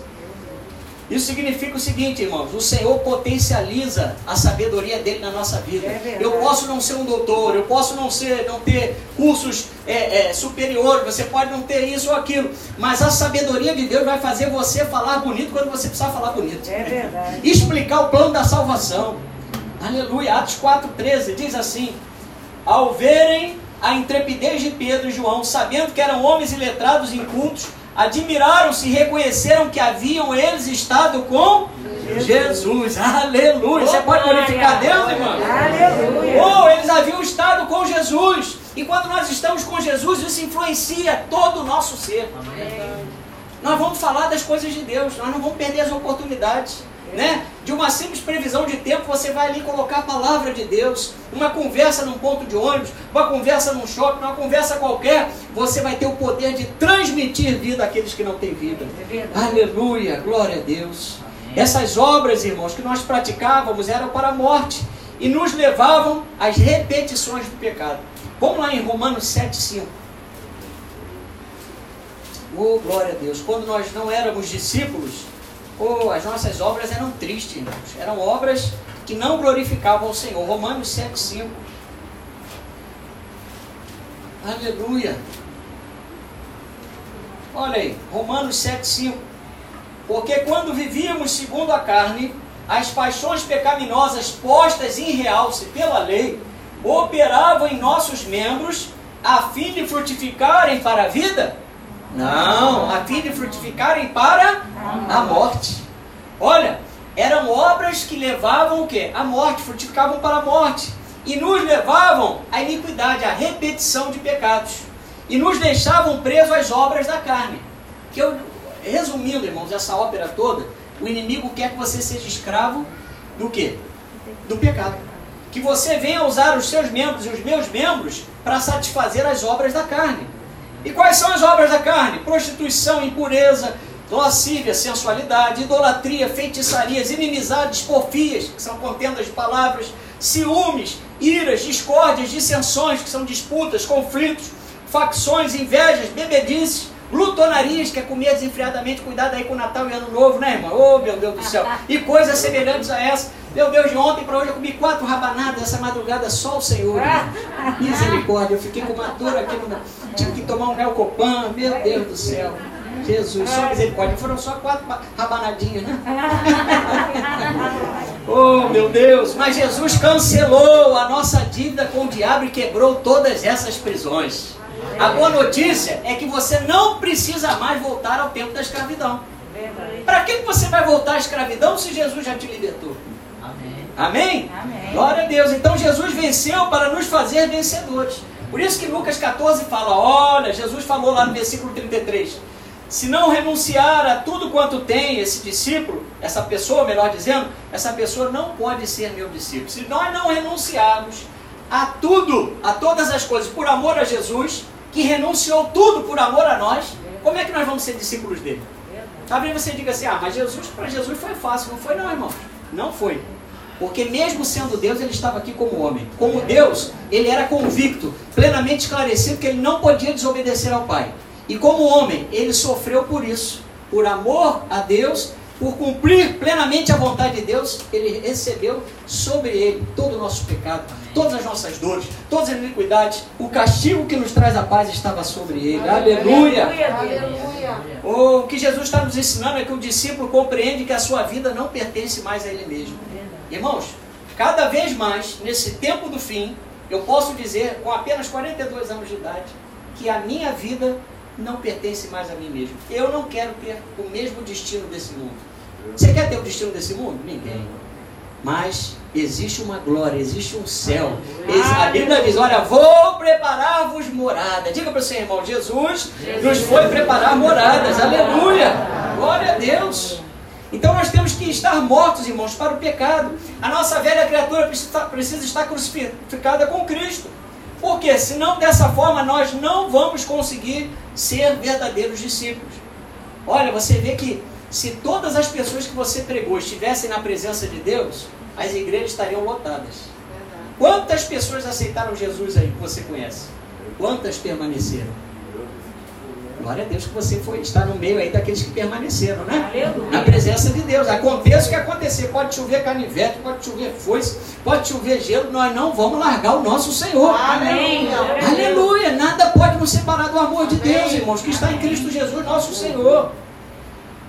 Isso significa o seguinte, irmãos: o Senhor potencializa a sabedoria dele na nossa vida. É eu posso não ser um doutor, eu posso não ser, não ter cursos é, é, superiores, você pode não ter isso ou aquilo, mas a sabedoria de Deus vai fazer você falar bonito quando você precisar falar bonito. É verdade. Explicar o plano da salvação. Aleluia. Atos 4,13 diz assim: Ao verem a intrepidez de Pedro e João, sabendo que eram homens iletrados e incultos, admiraram-se e reconheceram que haviam eles estado com Jesus. Jesus. Aleluia. Você pode glorificar Deus, irmão? Aleluia. Oh, eles haviam estado com Jesus. E quando nós estamos com Jesus, isso influencia todo o nosso ser. Amém. Nós vamos falar das coisas de Deus, nós não vamos perder as oportunidades né? De uma simples previsão de tempo, você vai ali colocar a palavra de Deus. Uma conversa num ponto de ônibus, uma conversa num shopping, uma conversa qualquer, você vai ter o poder de transmitir vida àqueles que não têm vida. É Aleluia, glória a Deus. Amém. Essas obras, irmãos, que nós praticávamos eram para a morte e nos levavam às repetições do pecado. Vamos lá em Romanos 7,5. Oh, glória a Deus. Quando nós não éramos discípulos, oh, as nossas obras eram tristes, irmãos. Eram obras que não glorificavam o Senhor. Romanos 7,5. Aleluia. Olha aí, Romanos 7,5. Porque quando vivíamos segundo a carne, as paixões pecaminosas postas em realce pela lei operavam em nossos membros a fim de frutificarem para a vida não, a fim de frutificarem para a morte. Olha, eram obras que levavam o quê? A morte, frutificavam para a morte. E nos levavam à iniquidade, à repetição de pecados. E nos deixavam presos às obras da carne. Que eu, resumindo, irmãos, essa ópera toda, o inimigo quer que você seja escravo do quê? Do pecado. Que você venha usar os seus membros e os meus membros para satisfazer as obras da carne. E quais são as obras da carne? Prostituição, impureza, lascívia, sensualidade, idolatria, feitiçarias, inimizades, porfias, que são contendas de palavras, ciúmes, iras, discórdias, dissensões, que são disputas, conflitos, facções, invejas, bebedices, glutonarias, que é comer desenfreadamente, cuidado aí com o Natal e Ano Novo, né, irmão? Oh, meu Deus do céu! E coisas semelhantes a essa. Meu Deus, de ontem para hoje eu comi quatro rabanadas essa madrugada, só o Senhor. Misericórdia, eu fiquei com uma dor aqui, no... tive que tomar um Neocopan, meu Deus do céu. Jesus, só misericórdia. Foram só quatro rabanadinhas, né? oh, meu Deus. Mas Jesus cancelou a nossa dívida com o diabo e quebrou todas essas prisões. A boa notícia é que você não precisa mais voltar ao tempo da escravidão. Para que você vai voltar à escravidão se Jesus já te libertou? Amém? Amém? Amém. Glória a Deus. Então Jesus venceu para nos fazer vencedores. Por isso que Lucas 14 fala: olha, Jesus falou lá no versículo 33 se não renunciar a tudo quanto tem esse discípulo, essa pessoa, melhor dizendo, essa pessoa não pode ser meu discípulo. Se nós não renunciarmos a tudo, a todas as coisas, por amor a Jesus, que renunciou tudo por amor a nós, como é que nós vamos ser discípulos dele? Talvez você diga assim, ah, mas Jesus, para Jesus foi fácil. Não foi não, irmão. Não foi. Porque mesmo sendo Deus, ele estava aqui como homem. Como Deus, ele era convicto, plenamente esclarecido que ele não podia desobedecer ao Pai. E como homem, ele sofreu por isso. Por amor a Deus, por cumprir plenamente a vontade de Deus, ele recebeu sobre ele todo o nosso pecado, todas as nossas dores, todas as iniquidades. O castigo que nos traz a paz estava sobre ele. Aleluia! Aleluia! Oh, o que Jesus está nos ensinando é que o discípulo compreende que a sua vida não pertence mais a ele mesmo. Irmãos, cada vez mais, nesse tempo do fim, eu posso dizer, com apenas 42 anos de idade, que a minha vida não pertence mais a mim mesmo. Eu não quero ter o mesmo destino desse mundo. Você quer ter o destino desse mundo? Ninguém. Mas existe uma glória, existe um céu. A Bíblia diz: Olha, vou preparar-vos morada. Diga para o seu irmão: Jesus, Jesus nos foi preparar moradas. Aleluia! Glória a Deus. Então nós temos que estar mortos, irmãos, para o pecado. A nossa velha criatura precisa estar crucificada com Cristo. Porque senão dessa forma nós não vamos conseguir ser verdadeiros discípulos. Olha, você vê que se todas as pessoas que você pregou estivessem na presença de Deus, as igrejas estariam lotadas. Quantas pessoas aceitaram Jesus aí que você conhece? Quantas permaneceram? Glória a Deus que você foi estar no meio aí daqueles que permaneceram, né? Aleluia. Na presença de Deus. Aconteça o que acontecer. Pode chover canivete, pode chover foice, pode chover gelo, nós não vamos largar o nosso Senhor. Amém. Aleluia. Aleluia. Nada pode nos separar do amor de Deus, irmãos, que está em Cristo Jesus, nosso Senhor.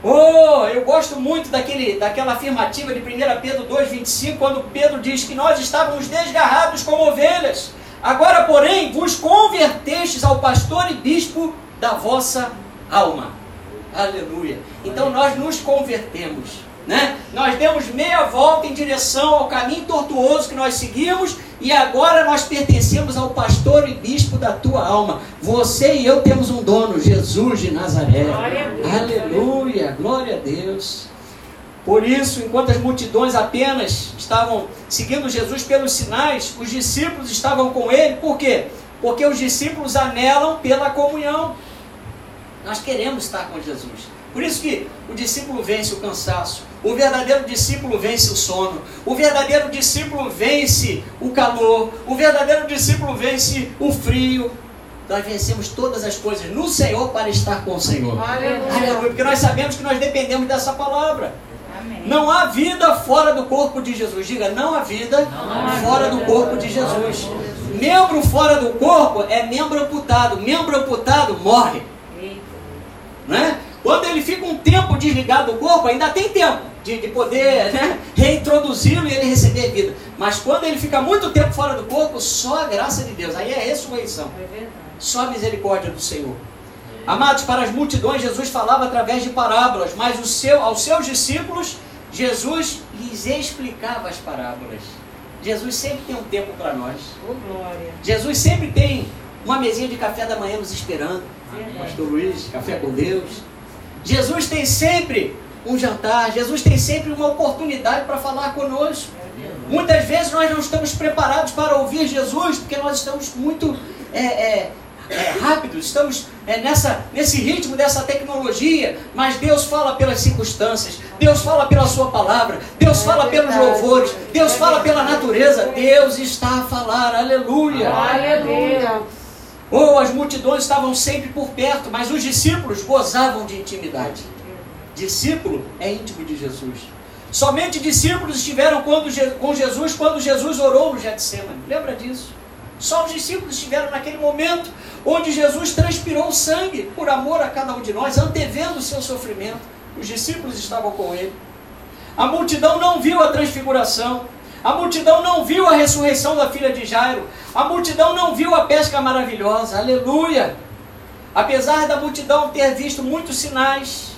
Oh, eu gosto muito daquele, daquela afirmativa de 1 Pedro 2,25, quando Pedro diz que nós estávamos desgarrados como ovelhas. Agora, porém, vos convertestes ao pastor e bispo da vossa alma. Aleluia. Então nós nos convertemos. Né? Nós demos meia volta em direção ao caminho tortuoso que nós seguimos e agora nós pertencemos ao pastor e bispo da tua alma. Você e eu temos um dono, Jesus de Nazaré. Glória Aleluia, glória a Deus. Por isso, enquanto as multidões apenas estavam seguindo Jesus pelos sinais, os discípulos estavam com ele. Por quê? Porque os discípulos anelam pela comunhão. Nós queremos estar com Jesus. Por isso que o discípulo vence o cansaço, o verdadeiro discípulo vence o sono, o verdadeiro discípulo vence o calor, o verdadeiro discípulo vence o frio. Nós vencemos todas as coisas no Senhor para estar com o Senhor. Aleluia. Aleluia. Porque nós sabemos que nós dependemos dessa palavra. Amém. Não há vida fora do corpo de Jesus. Diga, não há vida não há fora vida. do corpo de Jesus. Membro fora do corpo é membro amputado. Membro amputado morre. Né? Quando ele fica um tempo desligado do corpo, ainda tem tempo de, de poder né, reintroduzi-lo e ele receber vida. Mas quando ele fica muito tempo fora do corpo, só a graça de Deus. Aí é a ressurreição. É só a misericórdia do Senhor. Amados, para as multidões, Jesus falava através de parábolas, mas o seu, aos seus discípulos, Jesus lhes explicava as parábolas. Jesus sempre tem um tempo para nós. Oh, Jesus sempre tem uma mesinha de café da manhã nos esperando. Pastor Luiz, café com Deus. Jesus tem sempre um jantar, Jesus tem sempre uma oportunidade para falar conosco. Muitas vezes nós não estamos preparados para ouvir Jesus, porque nós estamos muito é, é, é, rápidos, estamos é, nessa, nesse ritmo dessa tecnologia, mas Deus fala pelas circunstâncias, Deus fala pela Sua palavra, Deus fala pelos louvores, Deus fala pela natureza, Deus está a falar, aleluia. Aleluia. Ou as multidões estavam sempre por perto, mas os discípulos gozavam de intimidade. Discípulo é íntimo de Jesus. Somente discípulos estiveram com Jesus quando Jesus orou no Getsemane. Lembra disso? Só os discípulos estiveram naquele momento onde Jesus transpirou sangue por amor a cada um de nós, antevendo o seu sofrimento. Os discípulos estavam com ele. A multidão não viu a transfiguração. A multidão não viu a ressurreição da filha de Jairo. A multidão não viu a pesca maravilhosa. Aleluia! Apesar da multidão ter visto muitos sinais,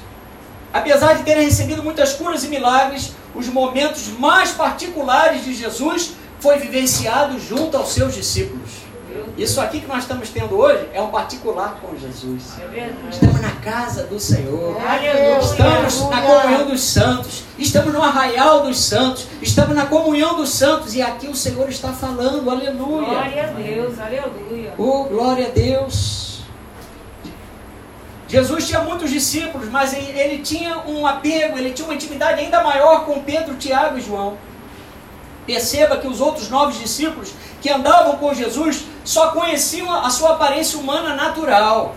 apesar de terem recebido muitas curas e milagres, os momentos mais particulares de Jesus foi vivenciado junto aos seus discípulos. Isso aqui que nós estamos tendo hoje é um particular com Jesus. É estamos na casa do Senhor. Estamos na comunhão dos santos. Estamos no arraial dos santos. Estamos na comunhão dos santos. E aqui o Senhor está falando. Aleluia. Glória a Deus. Aleluia. Oh, glória a Deus. Jesus tinha muitos discípulos, mas ele tinha um apego, ele tinha uma intimidade ainda maior com Pedro, Tiago e João. Perceba que os outros nove discípulos que andavam com Jesus só conheciam a sua aparência humana natural.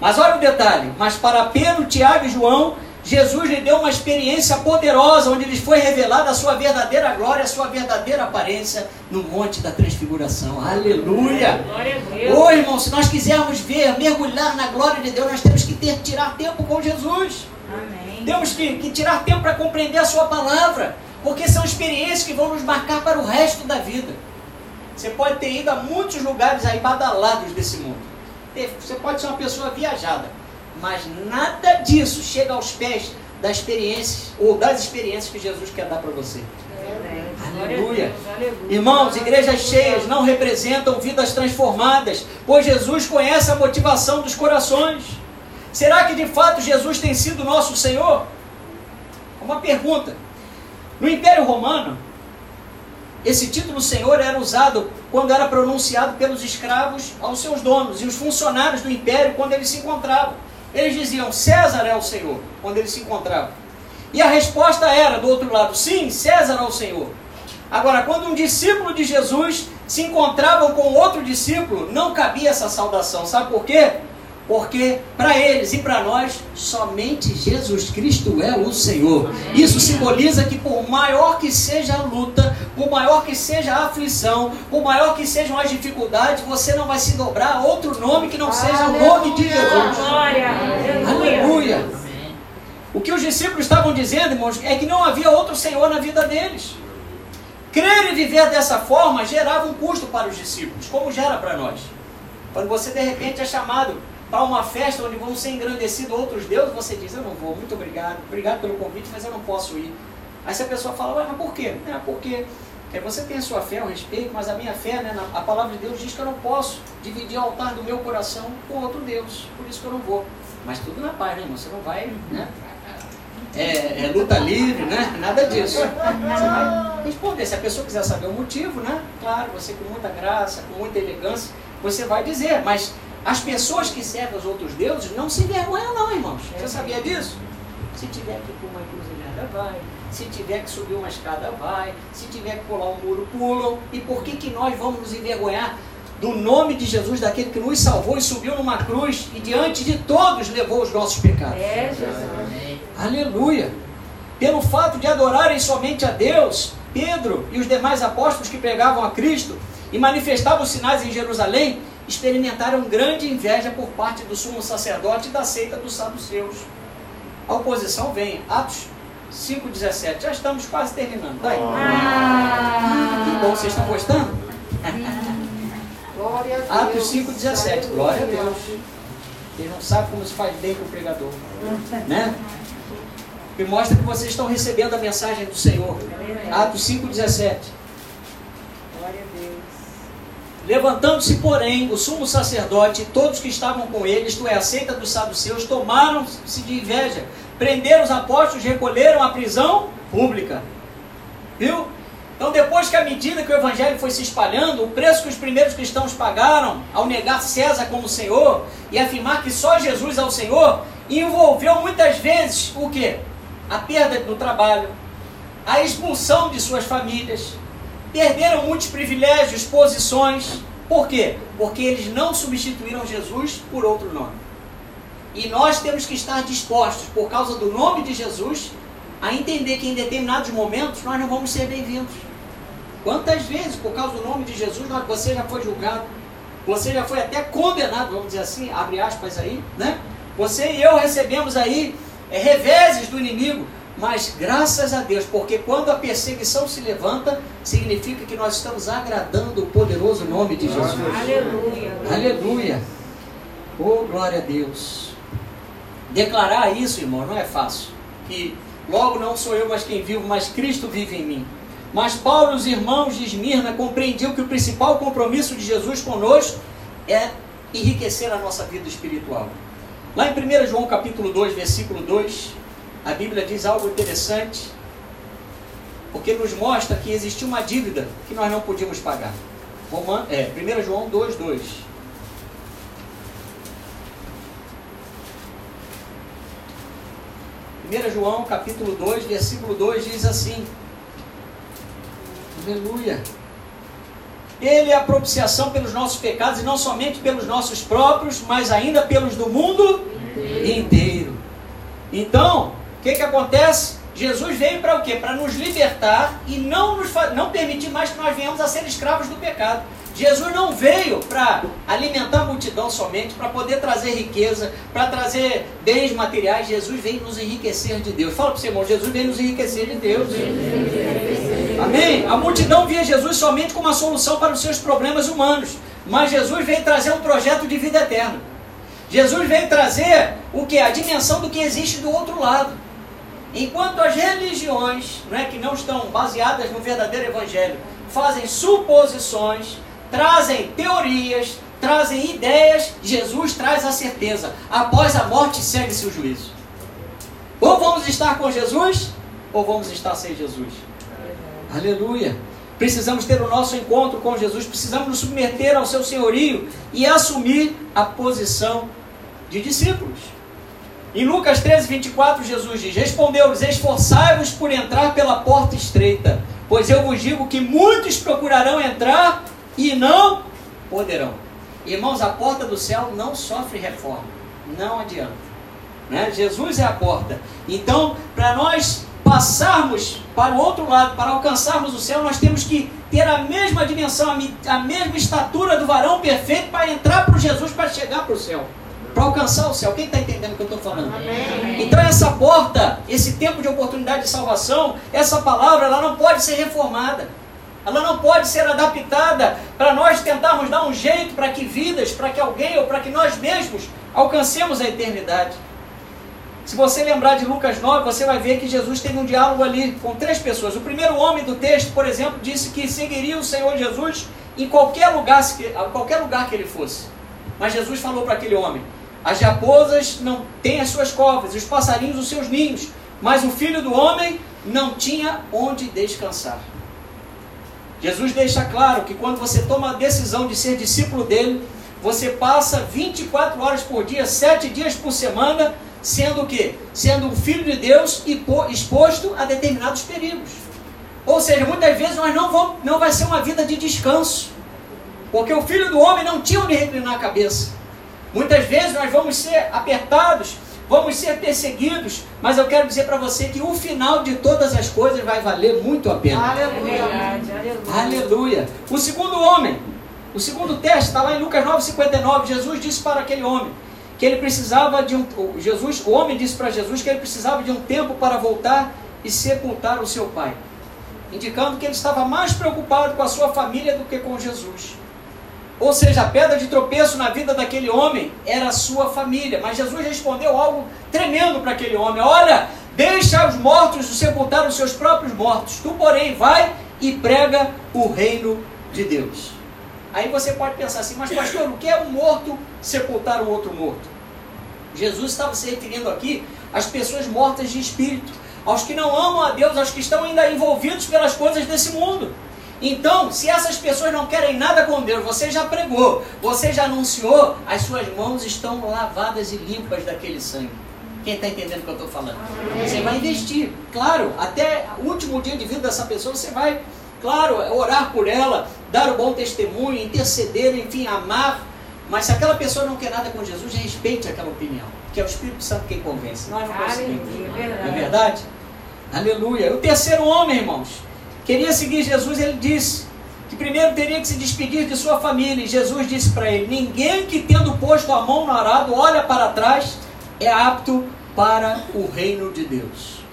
Mas olha o detalhe: mas para Pedro, Tiago e João, Jesus lhe deu uma experiência poderosa, onde lhes foi revelada a sua verdadeira glória, a sua verdadeira aparência no Monte da Transfiguração. Aleluia! Ô irmão, se nós quisermos ver, mergulhar na glória de Deus, nós temos que ter, tirar tempo com Jesus. Amém. Temos que, que tirar tempo para compreender a sua palavra. Porque são experiências que vão nos marcar para o resto da vida. Você pode ter ido a muitos lugares aí badalados desse mundo. Você pode ser uma pessoa viajada. Mas nada disso chega aos pés das experiências ou das experiências que Jesus quer dar para você. Aleluia. Irmãos, igrejas cheias não representam vidas transformadas, pois Jesus conhece a motivação dos corações. Será que de fato Jesus tem sido nosso Senhor? Uma pergunta. No Império Romano, esse título Senhor era usado quando era pronunciado pelos escravos aos seus donos e os funcionários do império quando eles se encontravam. Eles diziam César é o Senhor quando eles se encontravam. E a resposta era do outro lado: sim, César é o Senhor. Agora, quando um discípulo de Jesus se encontrava com outro discípulo, não cabia essa saudação. Sabe por quê? Porque para eles e para nós, somente Jesus Cristo é o Senhor. Isso simboliza que, por maior que seja a luta, por maior que seja a aflição, por maior que sejam as dificuldades, você não vai se dobrar a outro nome que não seja o nome de Jesus. Glória. Aleluia. O que os discípulos estavam dizendo, irmãos, é que não havia outro Senhor na vida deles. Crer e viver dessa forma gerava um custo para os discípulos, como gera para nós. Quando você de repente é chamado para uma festa onde vão ser engrandecidos outros deuses, você diz, eu não vou, muito obrigado, obrigado pelo convite, mas eu não posso ir. Aí se a pessoa fala, mas por quê? É porque é, você tem a sua fé, o respeito, mas a minha fé, né, a palavra de Deus diz que eu não posso dividir o altar do meu coração com outro Deus, por isso que eu não vou. Mas tudo na paz, né, irmão? Você não vai, né? É, é, luta livre, né? Nada disso. Você vai responder. Se a pessoa quiser saber o motivo, né? Claro, você com muita graça, com muita elegância, você vai dizer. Mas as pessoas que servem os outros deuses não se envergonham não, irmãos. Você sabia disso? Se tiver que para uma encruzilhada, vai. Se tiver que subir uma escada, vai. Se tiver que pular um muro, pulam. E por que, que nós vamos nos envergonhar do nome de Jesus, daquele que nos salvou e subiu numa cruz e diante de todos levou os nossos pecados? É, Jesus. Aleluia! Pelo fato de adorarem somente a Deus, Pedro e os demais apóstolos que pregavam a Cristo e manifestavam sinais em Jerusalém, experimentaram grande inveja por parte do sumo sacerdote e da seita dos saduceus. A oposição vem, Atos 5,17. Já estamos quase terminando. Tá aí. Ah. Que bom, vocês estão gostando? Glória a Deus. Atos 5,17. Glória a Deus. Quem não sabe como se faz bem com o pregador. Né? E mostra que vocês estão recebendo a mensagem do Senhor. Atos 5,17. A. Levantando-se, porém, o sumo sacerdote e todos que estavam com ele, isto é, a seita dos saduceus, tomaram-se de inveja, prenderam os apóstolos, recolheram à prisão pública. Viu? Então, depois que à medida que o evangelho foi se espalhando, o preço que os primeiros cristãos pagaram ao negar César como Senhor e afirmar que só Jesus é o Senhor, envolveu muitas vezes o quê? A perda do trabalho, a expulsão de suas famílias, perderam muitos privilégios, posições. Por quê? Porque eles não substituíram Jesus por outro nome. E nós temos que estar dispostos, por causa do nome de Jesus, a entender que em determinados momentos nós não vamos ser bem-vindos. Quantas vezes, por causa do nome de Jesus, você já foi julgado, você já foi até condenado, vamos dizer assim, abre aspas aí, né? Você e eu recebemos aí é, reveses do inimigo, mas graças a Deus, porque quando a perseguição se levanta, significa que nós estamos agradando o poderoso nome de Jesus. Aleluia. Aleluia. Oh, glória a Deus. Declarar isso, irmão, não é fácil. Que logo não sou eu, mas quem vivo, mas Cristo vive em mim. Mas Paulo e os irmãos de Esmirna compreendiam que o principal compromisso de Jesus conosco é enriquecer a nossa vida espiritual. Lá em 1 João capítulo 2, versículo 2, a Bíblia diz algo interessante, porque nos mostra que existia uma dívida que nós não podíamos pagar. Roman, é, 1 João 2, 2. Primeira João capítulo 2, versículo 2 diz assim: Aleluia. Ele é a propiciação pelos nossos pecados, e não somente pelos nossos próprios, mas ainda pelos do mundo inteiro. Então, que, que acontece? Jesus veio para o quê? Para nos libertar e não, nos, não permitir mais que nós venhamos a ser escravos do pecado. Jesus não veio para alimentar a multidão somente, para poder trazer riqueza, para trazer bens materiais. Jesus veio nos enriquecer de Deus. Fala para seu irmão, Jesus veio nos enriquecer de Deus. Amém? A multidão via Jesus somente como uma solução para os seus problemas humanos. Mas Jesus veio trazer um projeto de vida eterna. Jesus veio trazer o que? A dimensão do que existe do outro lado. Enquanto as religiões, não é, que não estão baseadas no verdadeiro evangelho, fazem suposições, trazem teorias, trazem ideias, Jesus traz a certeza. Após a morte segue-se o juízo. Ou vamos estar com Jesus, ou vamos estar sem Jesus. Aleluia. Precisamos ter o nosso encontro com Jesus, precisamos nos submeter ao seu senhorio e assumir a posição de discípulos. Em Lucas 13, 24, Jesus diz: Respondeu-lhes: Esforçai-vos por entrar pela porta estreita, pois eu vos digo que muitos procurarão entrar e não poderão. Irmãos, a porta do céu não sofre reforma, não adianta. Né? Jesus é a porta. Então, para nós passarmos para o outro lado, para alcançarmos o céu, nós temos que ter a mesma dimensão, a mesma estatura do varão perfeito para entrar para Jesus, para chegar para o céu. Para alcançar o céu. Quem está entendendo o que eu estou falando? Amém. Então essa porta, esse tempo de oportunidade de salvação, essa palavra, ela não pode ser reformada. Ela não pode ser adaptada para nós tentarmos dar um jeito para que vidas, para que alguém ou para que nós mesmos alcancemos a eternidade. Se você lembrar de Lucas 9, você vai ver que Jesus teve um diálogo ali com três pessoas. O primeiro homem do texto, por exemplo, disse que seguiria o Senhor Jesus em qualquer lugar, qualquer lugar que ele fosse. Mas Jesus falou para aquele homem: As raposas não têm as suas covas, os passarinhos os seus ninhos, mas o filho do homem não tinha onde descansar. Jesus deixa claro que quando você toma a decisão de ser discípulo dele, você passa 24 horas por dia, 7 dias por semana, sendo o quê? Sendo um filho de Deus e exposto a determinados perigos. Ou seja, muitas vezes nós não vamos, não vai ser uma vida de descanso. Porque o filho do homem não tinha onde reclinar a cabeça. Muitas vezes nós vamos ser apertados, vamos ser perseguidos, mas eu quero dizer para você que o final de todas as coisas vai valer muito a pena. Aleluia. Aleluia. Aleluia. O segundo homem, o segundo teste está lá em Lucas 9,59. Jesus disse para aquele homem: que ele precisava de um Jesus, o homem disse para Jesus que ele precisava de um tempo para voltar e sepultar o seu pai, indicando que ele estava mais preocupado com a sua família do que com Jesus. Ou seja, a pedra de tropeço na vida daquele homem era a sua família. Mas Jesus respondeu algo tremendo para aquele homem: Olha, deixa os mortos sepultar os seus próprios mortos. Tu, porém, vai e prega o reino de Deus. Aí você pode pensar assim, mas pastor, o que é um morto sepultar um outro morto? Jesus estava se referindo aqui às pessoas mortas de espírito, aos que não amam a Deus, aos que estão ainda envolvidos pelas coisas desse mundo. Então, se essas pessoas não querem nada com Deus, você já pregou, você já anunciou, as suas mãos estão lavadas e limpas daquele sangue. Quem está entendendo o que eu estou falando? Você vai investir, claro, até o último dia de vida dessa pessoa, você vai claro, orar por ela, dar o bom testemunho, interceder, enfim, amar. Mas se aquela pessoa não quer nada com Jesus, respeite aquela opinião. Que é o Espírito Santo quem convence. Nós não conseguimos. Não é verdade? Aleluia. O terceiro homem, irmãos, queria seguir Jesus, ele disse que primeiro teria que se despedir de sua família. E Jesus disse para ele: Ninguém que tendo posto a mão no arado olha para trás é apto para o reino de Deus.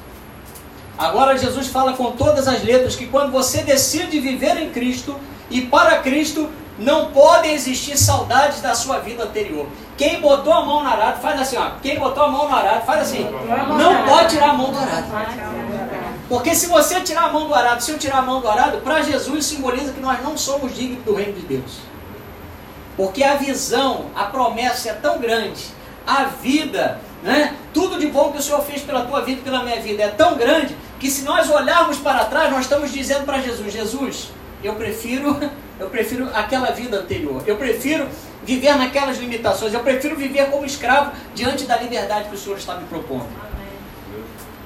Agora Jesus fala com todas as letras que quando você decide viver em Cristo e para Cristo, não podem existir saudades da sua vida anterior. Quem botou a mão no arado, faz assim, ó. Quem botou a mão no arado, faz assim. Não pode tirar a mão do arado. Porque se você tirar a mão do arado, se eu tirar a mão do arado, para Jesus simboliza que nós não somos dignos do reino de Deus. Porque a visão, a promessa é tão grande, a vida, né? Tudo de bom que o Senhor fez pela tua vida e pela minha vida é tão grande que se nós olharmos para trás, nós estamos dizendo para Jesus, Jesus, eu prefiro, eu prefiro aquela vida anterior. Eu prefiro viver naquelas limitações. Eu prefiro viver como escravo diante da liberdade que o Senhor está me propondo.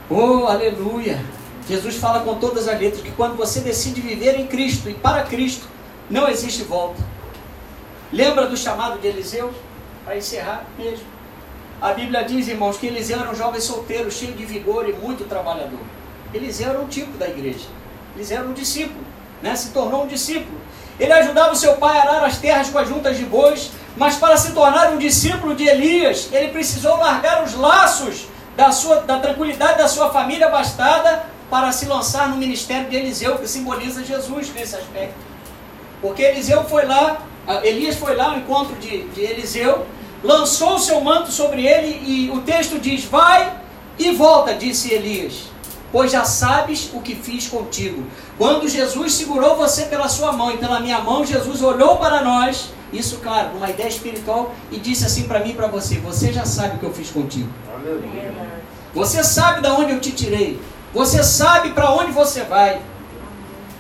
Oh, aleluia! Jesus fala com todas as letras que quando você decide viver em Cristo e para Cristo, não existe volta. Lembra do chamado de Eliseu? Para encerrar mesmo. A Bíblia diz, irmãos, que Eliseu era um jovem solteiro, cheio de vigor e muito trabalhador. Eliseu era um tipo da igreja. Eliseu era um discípulo, né? se tornou um discípulo. Ele ajudava o seu pai a arar as terras com as juntas de bois, mas para se tornar um discípulo de Elias, ele precisou largar os laços da, sua, da tranquilidade da sua família abastada para se lançar no ministério de Eliseu, que simboliza Jesus nesse aspecto. Porque Eliseu foi lá, Elias foi lá ao encontro de, de Eliseu, lançou o seu manto sobre ele e o texto diz: Vai e volta, disse Elias pois já sabes o que fiz contigo. Quando Jesus segurou você pela sua mão e pela minha mão, Jesus olhou para nós, isso, claro, numa ideia espiritual, e disse assim para mim e para você: Você já sabe o que eu fiz contigo. Você sabe de onde eu te tirei. Você sabe para onde você vai.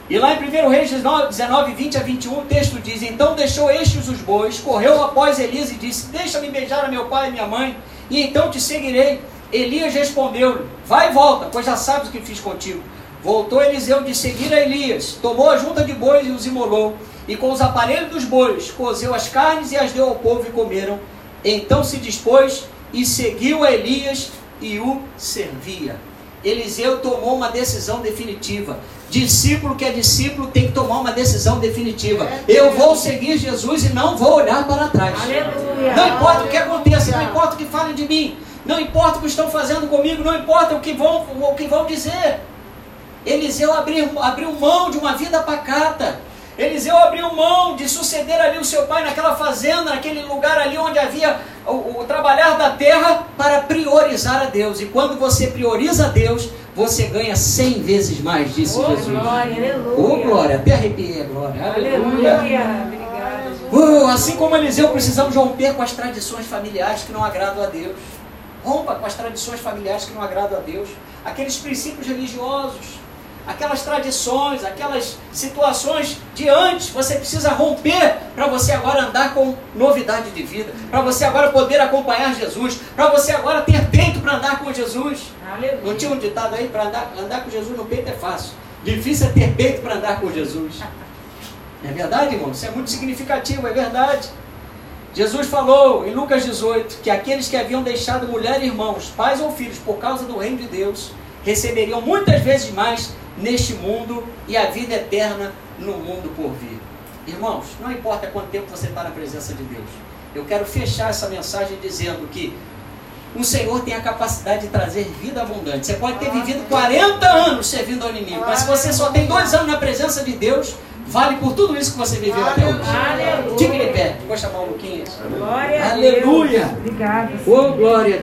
E lá em 1 Reis 19, 20 a 21, o texto diz: Então deixou estes os bois, correu após Elias e disse: Deixa-me beijar a meu pai e minha mãe, e então te seguirei. Elias respondeu-lhe: Vai e volta, pois já sabes o que fiz contigo. Voltou Eliseu de seguir a Elias, tomou a junta de bois e os imolou, e com os aparelhos dos bois cozeu as carnes e as deu ao povo e comeram. Então se dispôs e seguiu a Elias e o servia. Eliseu tomou uma decisão definitiva. Discípulo que é discípulo tem que tomar uma decisão definitiva. Eu vou seguir Jesus e não vou olhar para trás. Aleluia. Não importa o que aconteça, não importa o que falem de mim, não importa o que estão fazendo comigo, não importa o que vão, o que vão dizer. Eliseu abriu, abriu mão de uma vida pacata. Eliseu abriu mão de suceder ali o seu pai naquela fazenda, naquele lugar ali onde havia o, o, trabalhar da terra, para priorizar a Deus. E quando você prioriza a Deus, você ganha cem vezes mais, disse oh, Jesus. Glória, aleluia. Oh, glória, até arrepiei a glória. Aleluia. Obrigada, Jesus. Uh, assim como Eliseu, precisamos romper com as tradições familiares que não agradam a Deus. Rompa com as tradições familiares que não agradam a Deus. Aqueles princípios religiosos, aquelas tradições, aquelas situações de antes, você precisa romper para você agora andar com novidade de vida, para você agora poder acompanhar Jesus, para você agora ter peito para andar com Jesus. Aleluia. Não tinha um ditado aí para andar, andar com Jesus no peito é fácil. Difícil é ter peito para andar com Jesus. É verdade, irmão? Isso é muito significativo, é verdade. Jesus falou em Lucas 18 que aqueles que haviam deixado mulher e irmãos, pais ou filhos, por causa do reino de Deus, receberiam muitas vezes mais neste mundo e a vida eterna no mundo por vir. Irmãos, não importa quanto tempo você está na presença de Deus, eu quero fechar essa mensagem dizendo que o Senhor tem a capacidade de trazer vida abundante. Você pode ter vivido 40 anos servindo ao inimigo, mas se você só tem dois anos na presença de Deus, vale por tudo isso que você viveu até hoje. Aleluia. De pé. Vou chamar o Luquinhas. Glória Aleluia. Obrigada. Oh, glória